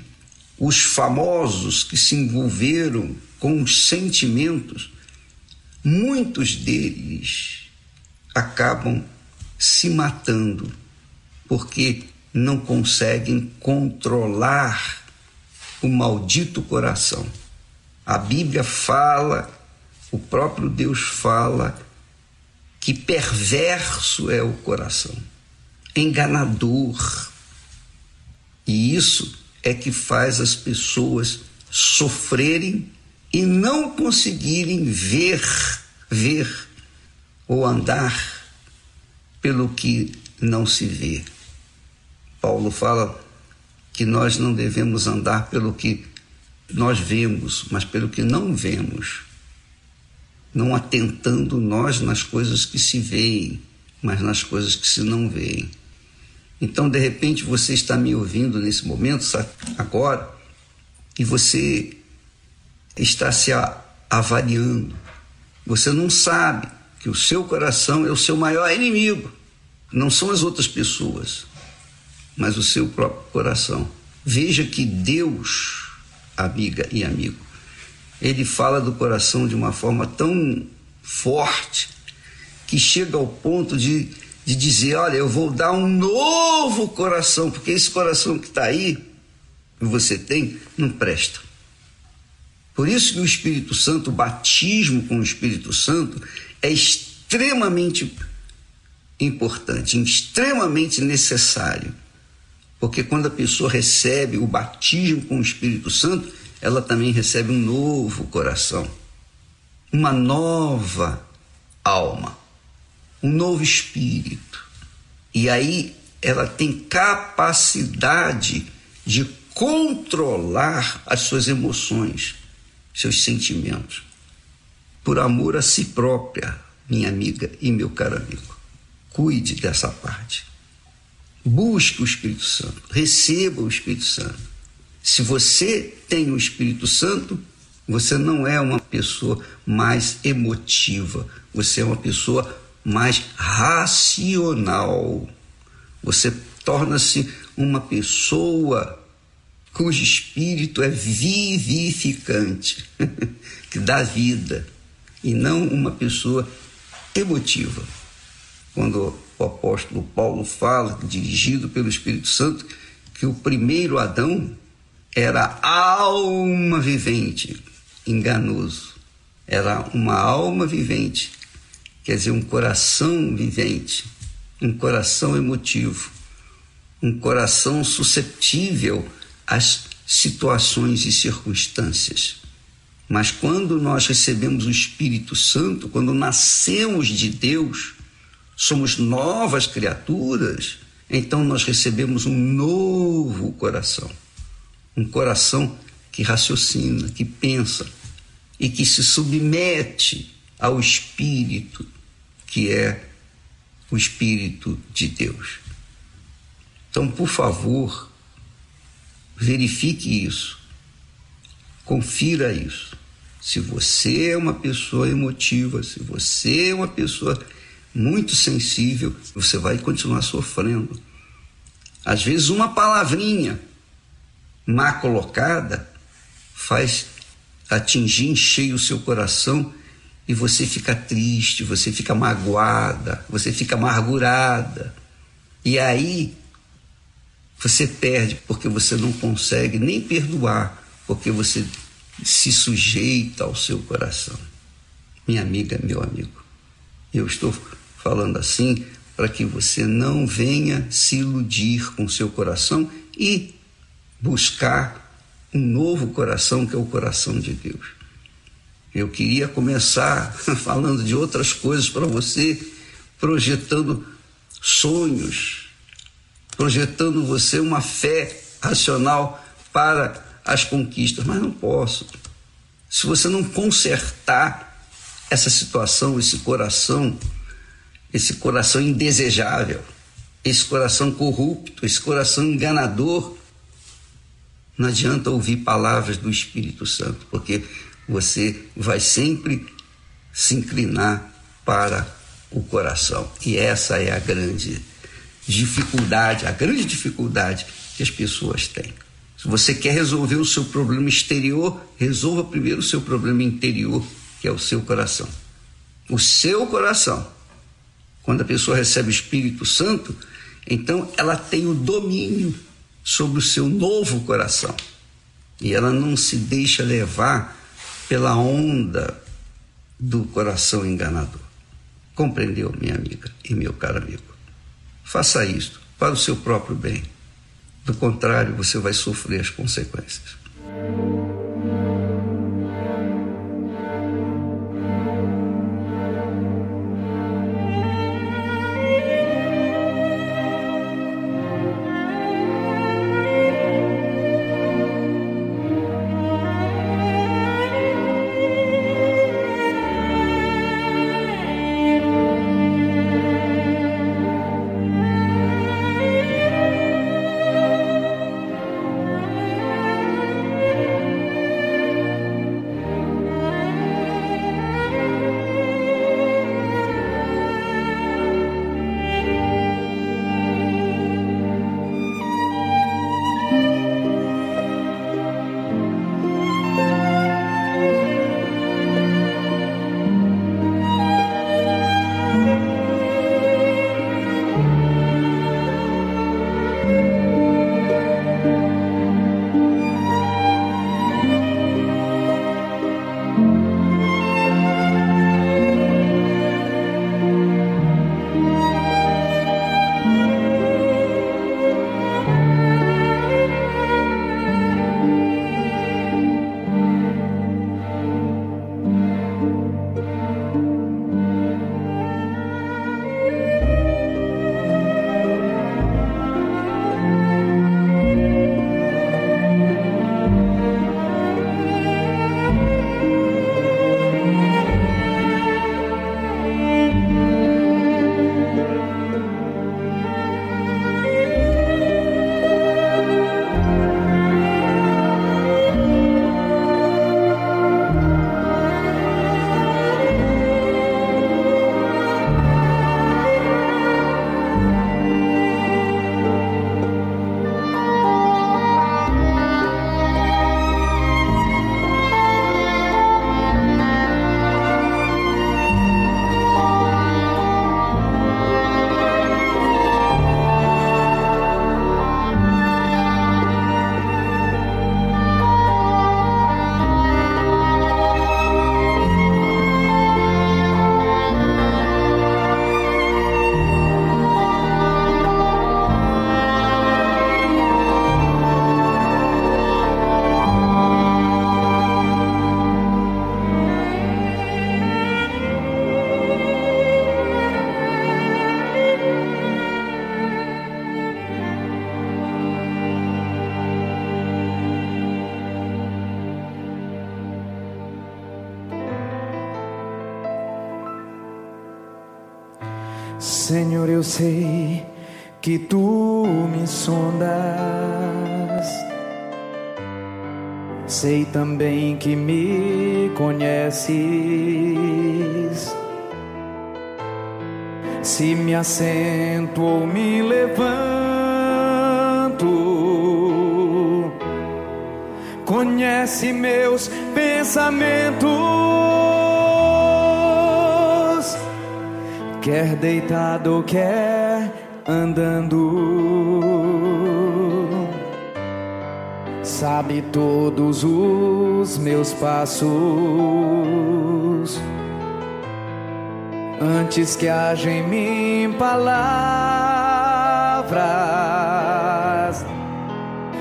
os famosos que se envolveram com os sentimentos, muitos deles acabam se matando porque não conseguem controlar o maldito coração. A Bíblia fala, o próprio Deus fala, que perverso é o coração, enganador. E isso é que faz as pessoas sofrerem e não conseguirem ver, ver ou andar pelo que não se vê. Paulo fala que nós não devemos andar pelo que nós vemos, mas pelo que não vemos. Não atentando nós nas coisas que se veem, mas nas coisas que se não veem. Então, de repente, você está me ouvindo nesse momento, agora, e você está se avaliando. Você não sabe que o seu coração é o seu maior inimigo, não são as outras pessoas mas o seu próprio coração. Veja que Deus, amiga e amigo, ele fala do coração de uma forma tão forte que chega ao ponto de, de dizer: Olha, eu vou dar um novo coração, porque esse coração que está aí, que você tem, não presta. Por isso que o Espírito Santo, o batismo com o Espírito Santo, é extremamente importante, extremamente necessário. Porque quando a pessoa recebe o batismo com o Espírito Santo, ela também recebe um novo coração, uma nova alma, um novo espírito. E aí ela tem capacidade de controlar as suas emoções, seus sentimentos, por amor a si própria, minha amiga e meu caro amigo. Cuide dessa parte. Busque o Espírito Santo, receba o Espírito Santo. Se você tem o Espírito Santo, você não é uma pessoa mais emotiva, você é uma pessoa mais racional. Você torna-se uma pessoa cujo espírito é vivificante, que dá vida, e não uma pessoa emotiva. Quando o apóstolo Paulo fala, dirigido pelo Espírito Santo, que o primeiro Adão era alma vivente, enganoso. Era uma alma vivente, quer dizer, um coração vivente, um coração emotivo, um coração susceptível às situações e circunstâncias. Mas quando nós recebemos o Espírito Santo, quando nascemos de Deus, somos novas criaturas, então nós recebemos um novo coração. Um coração que raciocina, que pensa e que se submete ao Espírito, que é o Espírito de Deus. Então, por favor, verifique isso, confira isso. Se você é uma pessoa emotiva, se você é uma pessoa muito sensível, você vai continuar sofrendo. Às vezes, uma palavrinha má colocada faz atingir em cheio o seu coração e você fica triste, você fica magoada, você fica amargurada. E aí você perde porque você não consegue nem perdoar, porque você se sujeita ao seu coração. Minha amiga, meu amigo, eu estou falando assim para que você não venha se iludir com seu coração e buscar um novo coração que é o coração de Deus. Eu queria começar falando de outras coisas para você, projetando sonhos, projetando você uma fé racional para as conquistas, mas não posso. Se você não consertar essa situação, esse coração, esse coração indesejável, esse coração corrupto, esse coração enganador, não adianta ouvir palavras do Espírito Santo, porque você vai sempre se inclinar para o coração. E essa é a grande dificuldade, a grande dificuldade que as pessoas têm. Se você quer resolver o seu problema exterior, resolva primeiro o seu problema interior, que é o seu coração. O seu coração. Quando a pessoa recebe o Espírito Santo, então ela tem o domínio sobre o seu novo coração. E ela não se deixa levar pela onda do coração enganador. Compreendeu, minha amiga e meu caro amigo? Faça isto para o seu próprio bem. Do contrário, você vai sofrer as consequências. Sei que tu me sondas. Sei também que me conheces. Se me assento ou me levanto, conhece meus pensamentos. Quer deitado, quer andando, sabe todos os meus passos. Antes que haja em mim palavras,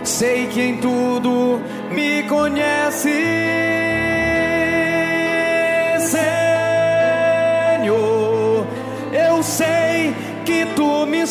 sei que em tudo me conheces,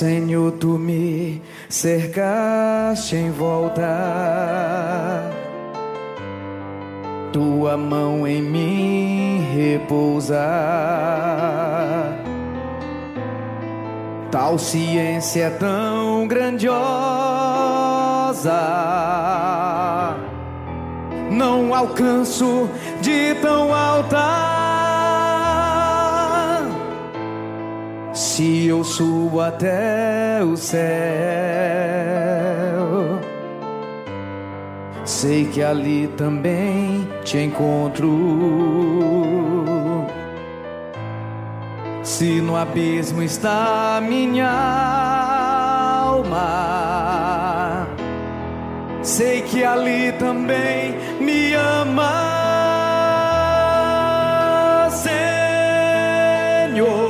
Senhor, tu me cercaste em volta. Tua mão em mim repousa. Tal ciência tão grandiosa. Não alcanço de tão alta. Se eu subo até o céu, sei que ali também te encontro. Se no abismo está minha alma, sei que ali também me ama, Senhor.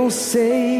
Eu sei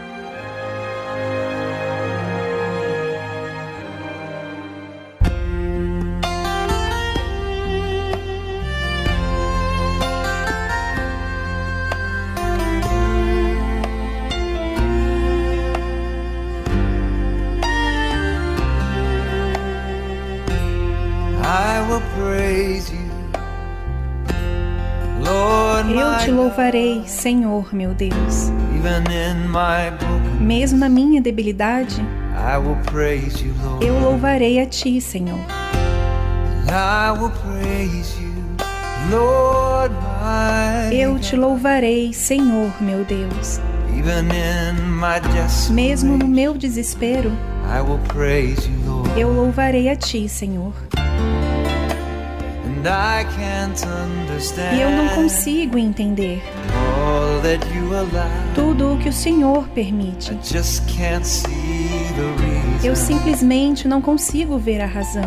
Louvarei, Senhor meu Deus. Mesmo na minha debilidade, eu louvarei a Ti, Senhor. Eu te louvarei, Senhor meu Deus. Mesmo no meu desespero, eu louvarei a Ti, Senhor. E eu não consigo entender tudo o que o Senhor permite. Eu simplesmente não consigo ver a razão.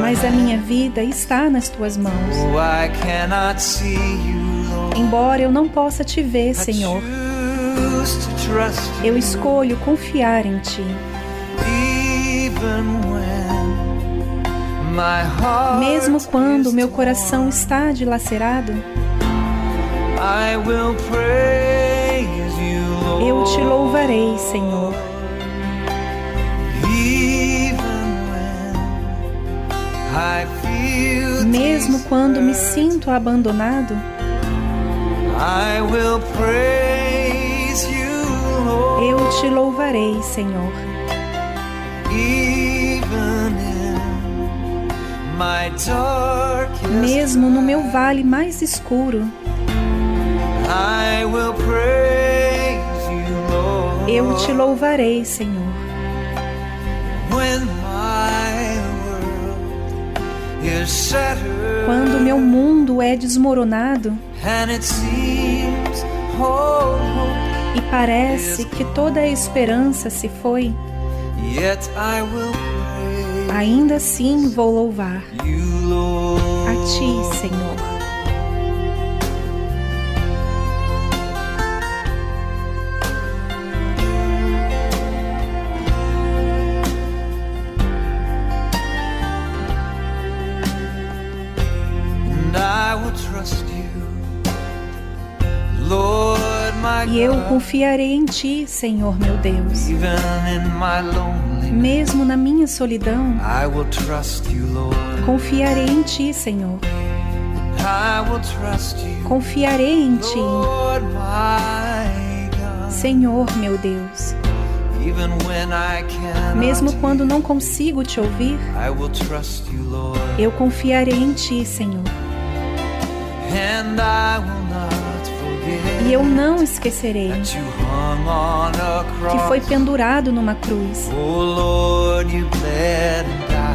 Mas a minha vida está nas tuas mãos. Oh. Embora eu não possa te ver, Senhor, eu escolho confiar em Ti. Mesmo quando meu coração está dilacerado, I will praise you, Lord. eu te louvarei, Senhor. Mesmo quando me sinto abandonado, I will praise you, Lord. eu te louvarei, Senhor. Mesmo no meu vale mais escuro, eu te louvarei, Senhor. Quando meu mundo é desmoronado e parece que toda a esperança se foi, ainda assim vou louvar a Ti, Senhor. E eu confiarei em Ti, Senhor meu Deus. Mesmo na minha solidão, confiarei em Ti, Senhor. Confiarei em Ti. Senhor meu Deus. Mesmo quando não consigo te ouvir, eu confiarei em Ti, Senhor. E eu não esquecerei que foi pendurado numa cruz. Oh.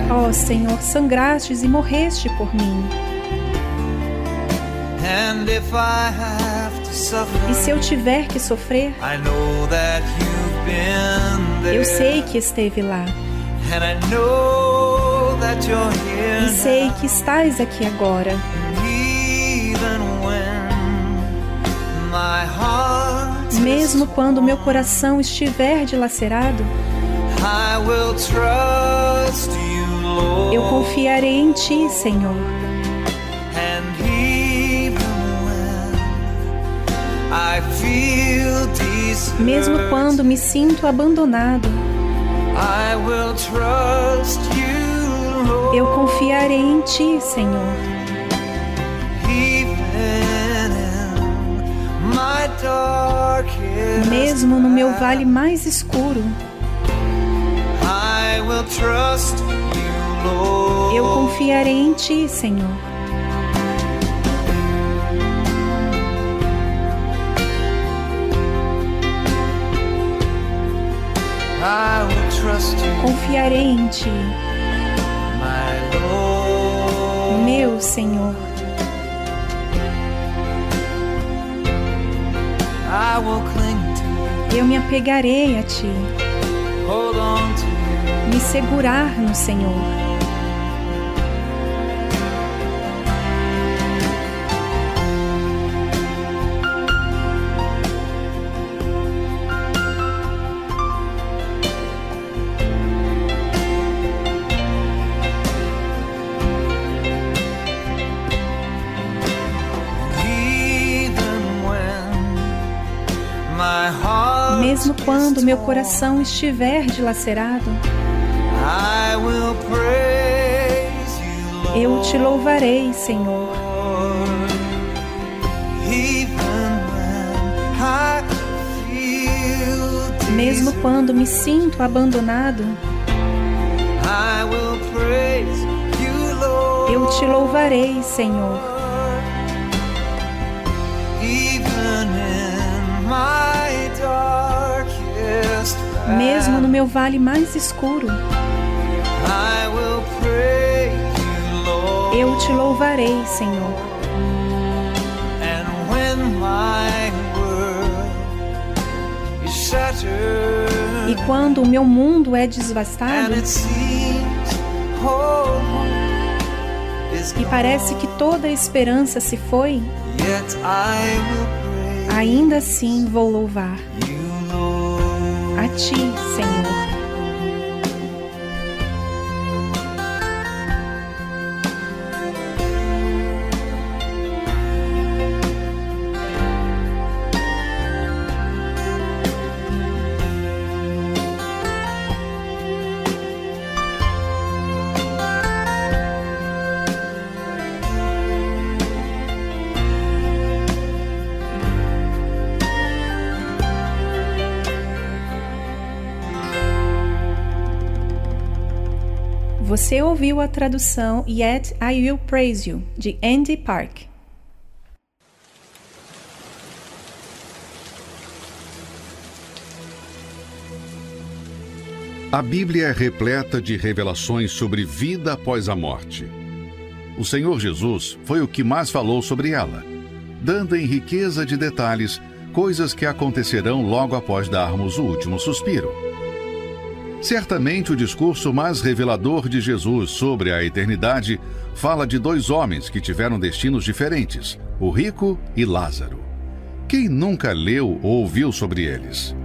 Ó Senhor, sangrastes e morreste por mim. E se eu tiver que sofrer, eu sei que esteve lá. E sei que estás aqui agora. Mesmo quando meu coração estiver dilacerado, eu confiarei em ti, Senhor. Mesmo quando me sinto abandonado, eu confiarei em ti, Senhor. Mesmo no meu vale mais escuro, I will trust you, Lord. eu confiarei em ti, Senhor. Confiarei em ti, meu Senhor. Eu me apegarei a ti, me segurar no Senhor. Quando meu coração estiver dilacerado, eu te louvarei, Senhor. Mesmo quando me sinto abandonado, eu te louvarei, Senhor. Mesmo no meu vale mais escuro, eu te louvarei, Senhor. E quando o meu mundo é desvastado e parece que toda a esperança se foi, ainda assim vou louvar ti, Senhor. Você ouviu a tradução Yet I Will Praise You, de Andy Park. A Bíblia é repleta de revelações sobre vida após a morte. O Senhor Jesus foi o que mais falou sobre ela, dando em riqueza de detalhes coisas que acontecerão logo após darmos o último suspiro. Certamente o discurso mais revelador de Jesus sobre a eternidade fala de dois homens que tiveram destinos diferentes, o rico e Lázaro. Quem nunca leu ou ouviu sobre eles?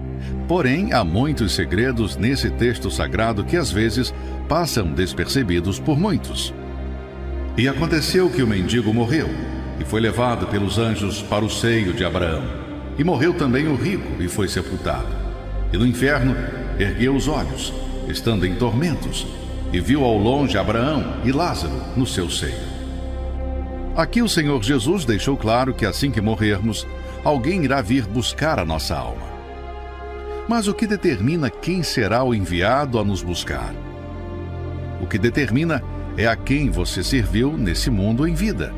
Porém, há muitos segredos nesse texto sagrado que às vezes passam despercebidos por muitos. E aconteceu que o mendigo morreu e foi levado pelos anjos para o seio de Abraão. E morreu também o rico e foi sepultado. E no inferno ergueu os olhos, estando em tormentos, e viu ao longe Abraão e Lázaro no seu seio. Aqui o Senhor Jesus deixou claro que assim que morrermos, alguém irá vir buscar a nossa alma. Mas o que determina quem será o enviado a nos buscar? O que determina é a quem você serviu nesse mundo em vida.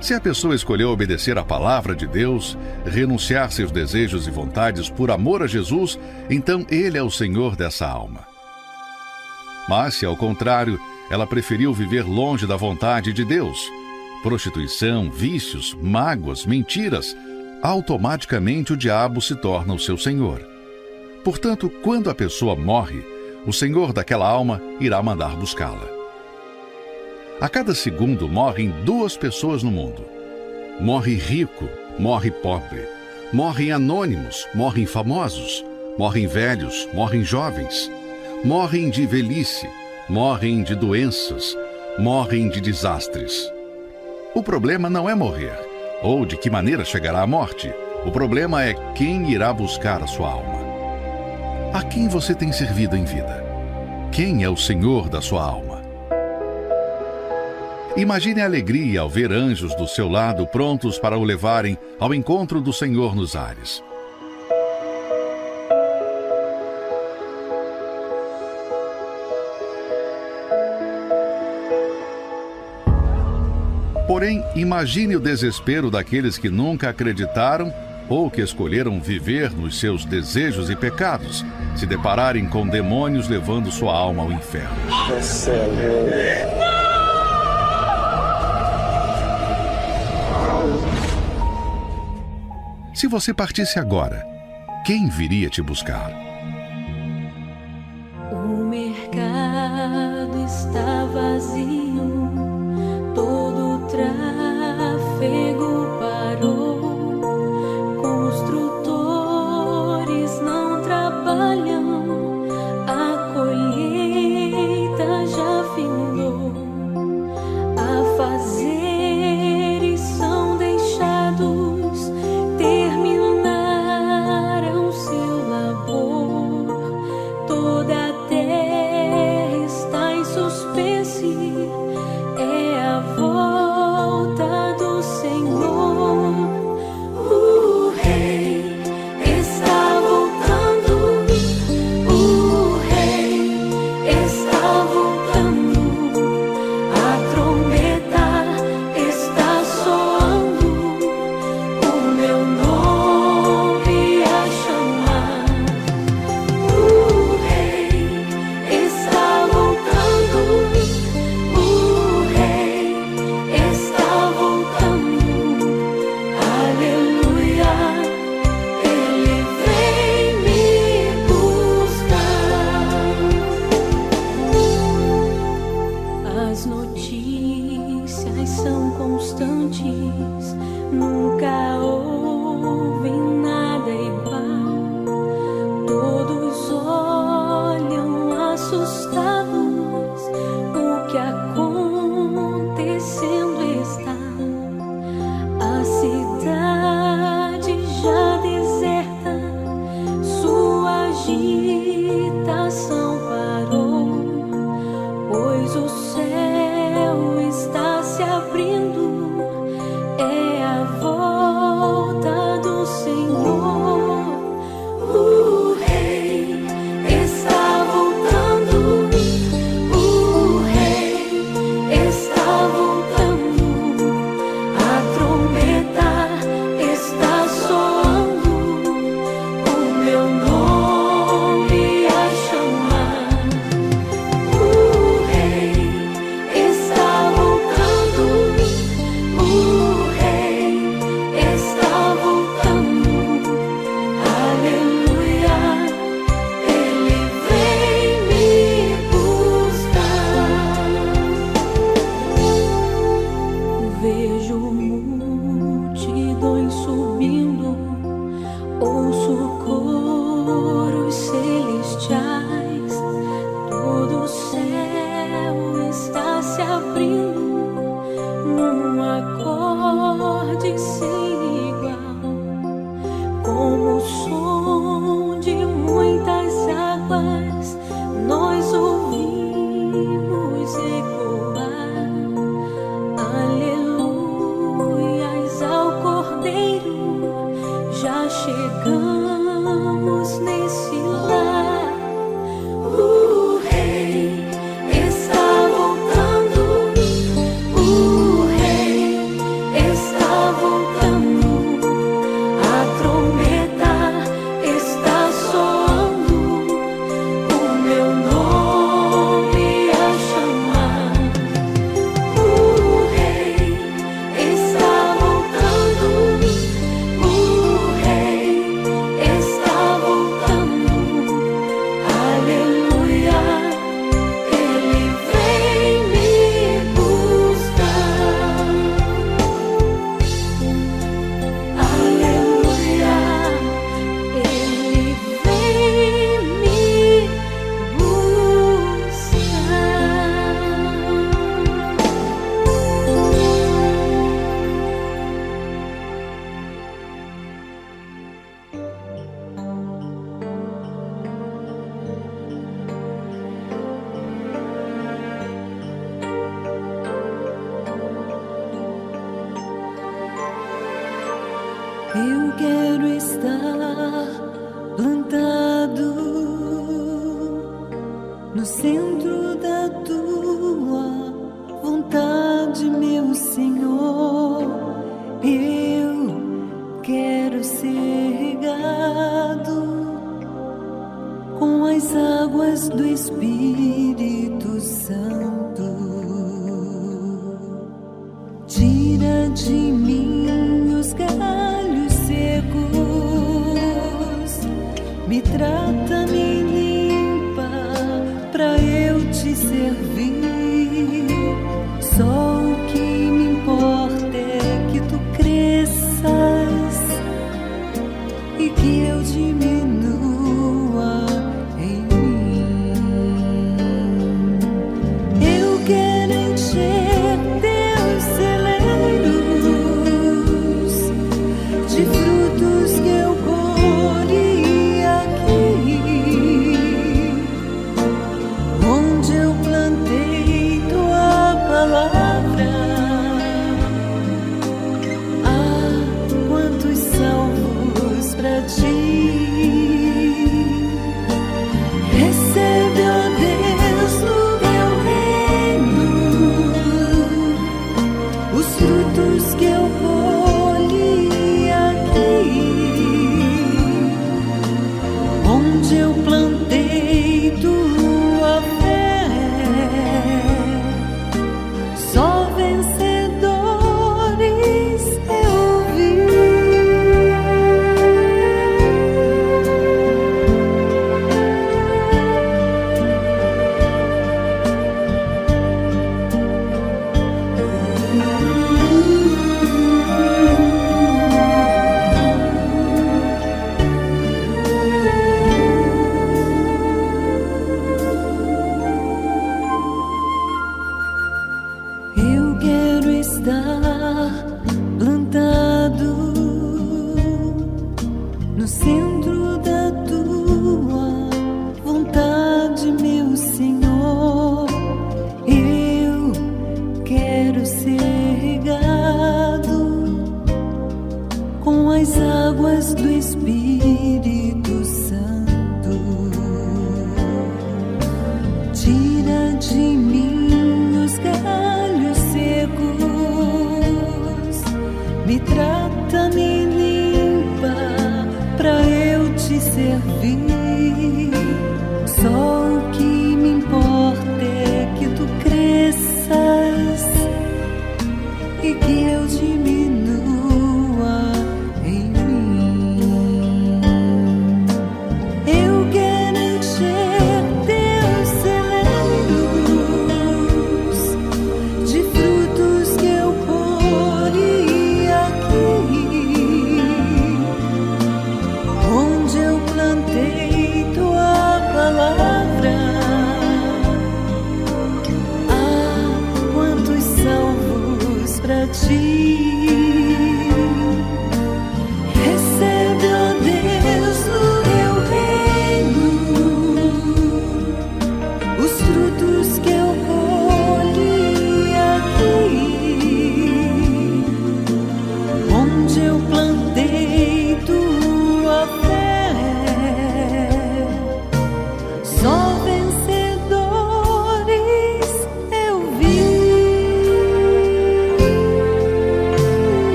Se a pessoa escolheu obedecer à palavra de Deus, renunciar seus desejos e vontades por amor a Jesus, então Ele é o Senhor dessa alma. Mas se, ao contrário, ela preferiu viver longe da vontade de Deus, prostituição, vícios, mágoas, mentiras, automaticamente o diabo se torna o seu senhor. Portanto, quando a pessoa morre, o senhor daquela alma irá mandar buscá-la. A cada segundo morrem duas pessoas no mundo. Morre rico, morre pobre. Morrem anônimos, morrem famosos. Morrem velhos, morrem jovens. Morrem de velhice, morrem de doenças, morrem de desastres. O problema não é morrer, ou de que maneira chegará a morte. O problema é quem irá buscar a sua alma. A quem você tem servido em vida? Quem é o Senhor da sua alma? Imagine a alegria ao ver anjos do seu lado prontos para o levarem ao encontro do Senhor nos ares. Porém, imagine o desespero daqueles que nunca acreditaram ou que escolheram viver nos seus desejos e pecados, se depararem com demônios levando sua alma ao inferno. Se você partisse agora, quem viria te buscar?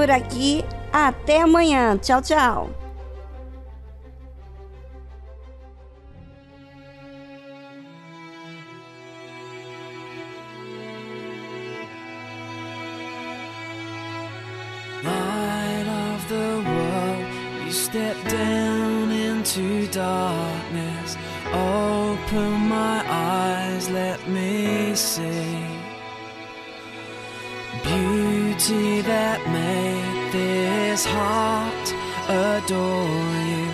por aqui. Até amanhã. Tchau, tchau. Step down into darkness. Open my eyes, let me see beauty that. his heart adore you,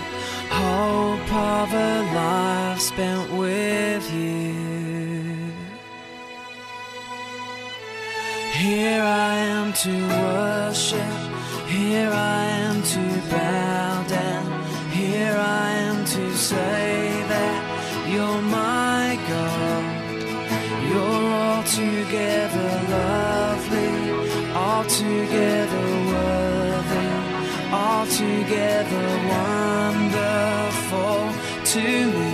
hope of a life spent with you. Here I am to worship, here I am to bow down, here I am to say that you're my God, you're altogether lovely, altogether altogether wonderful to me.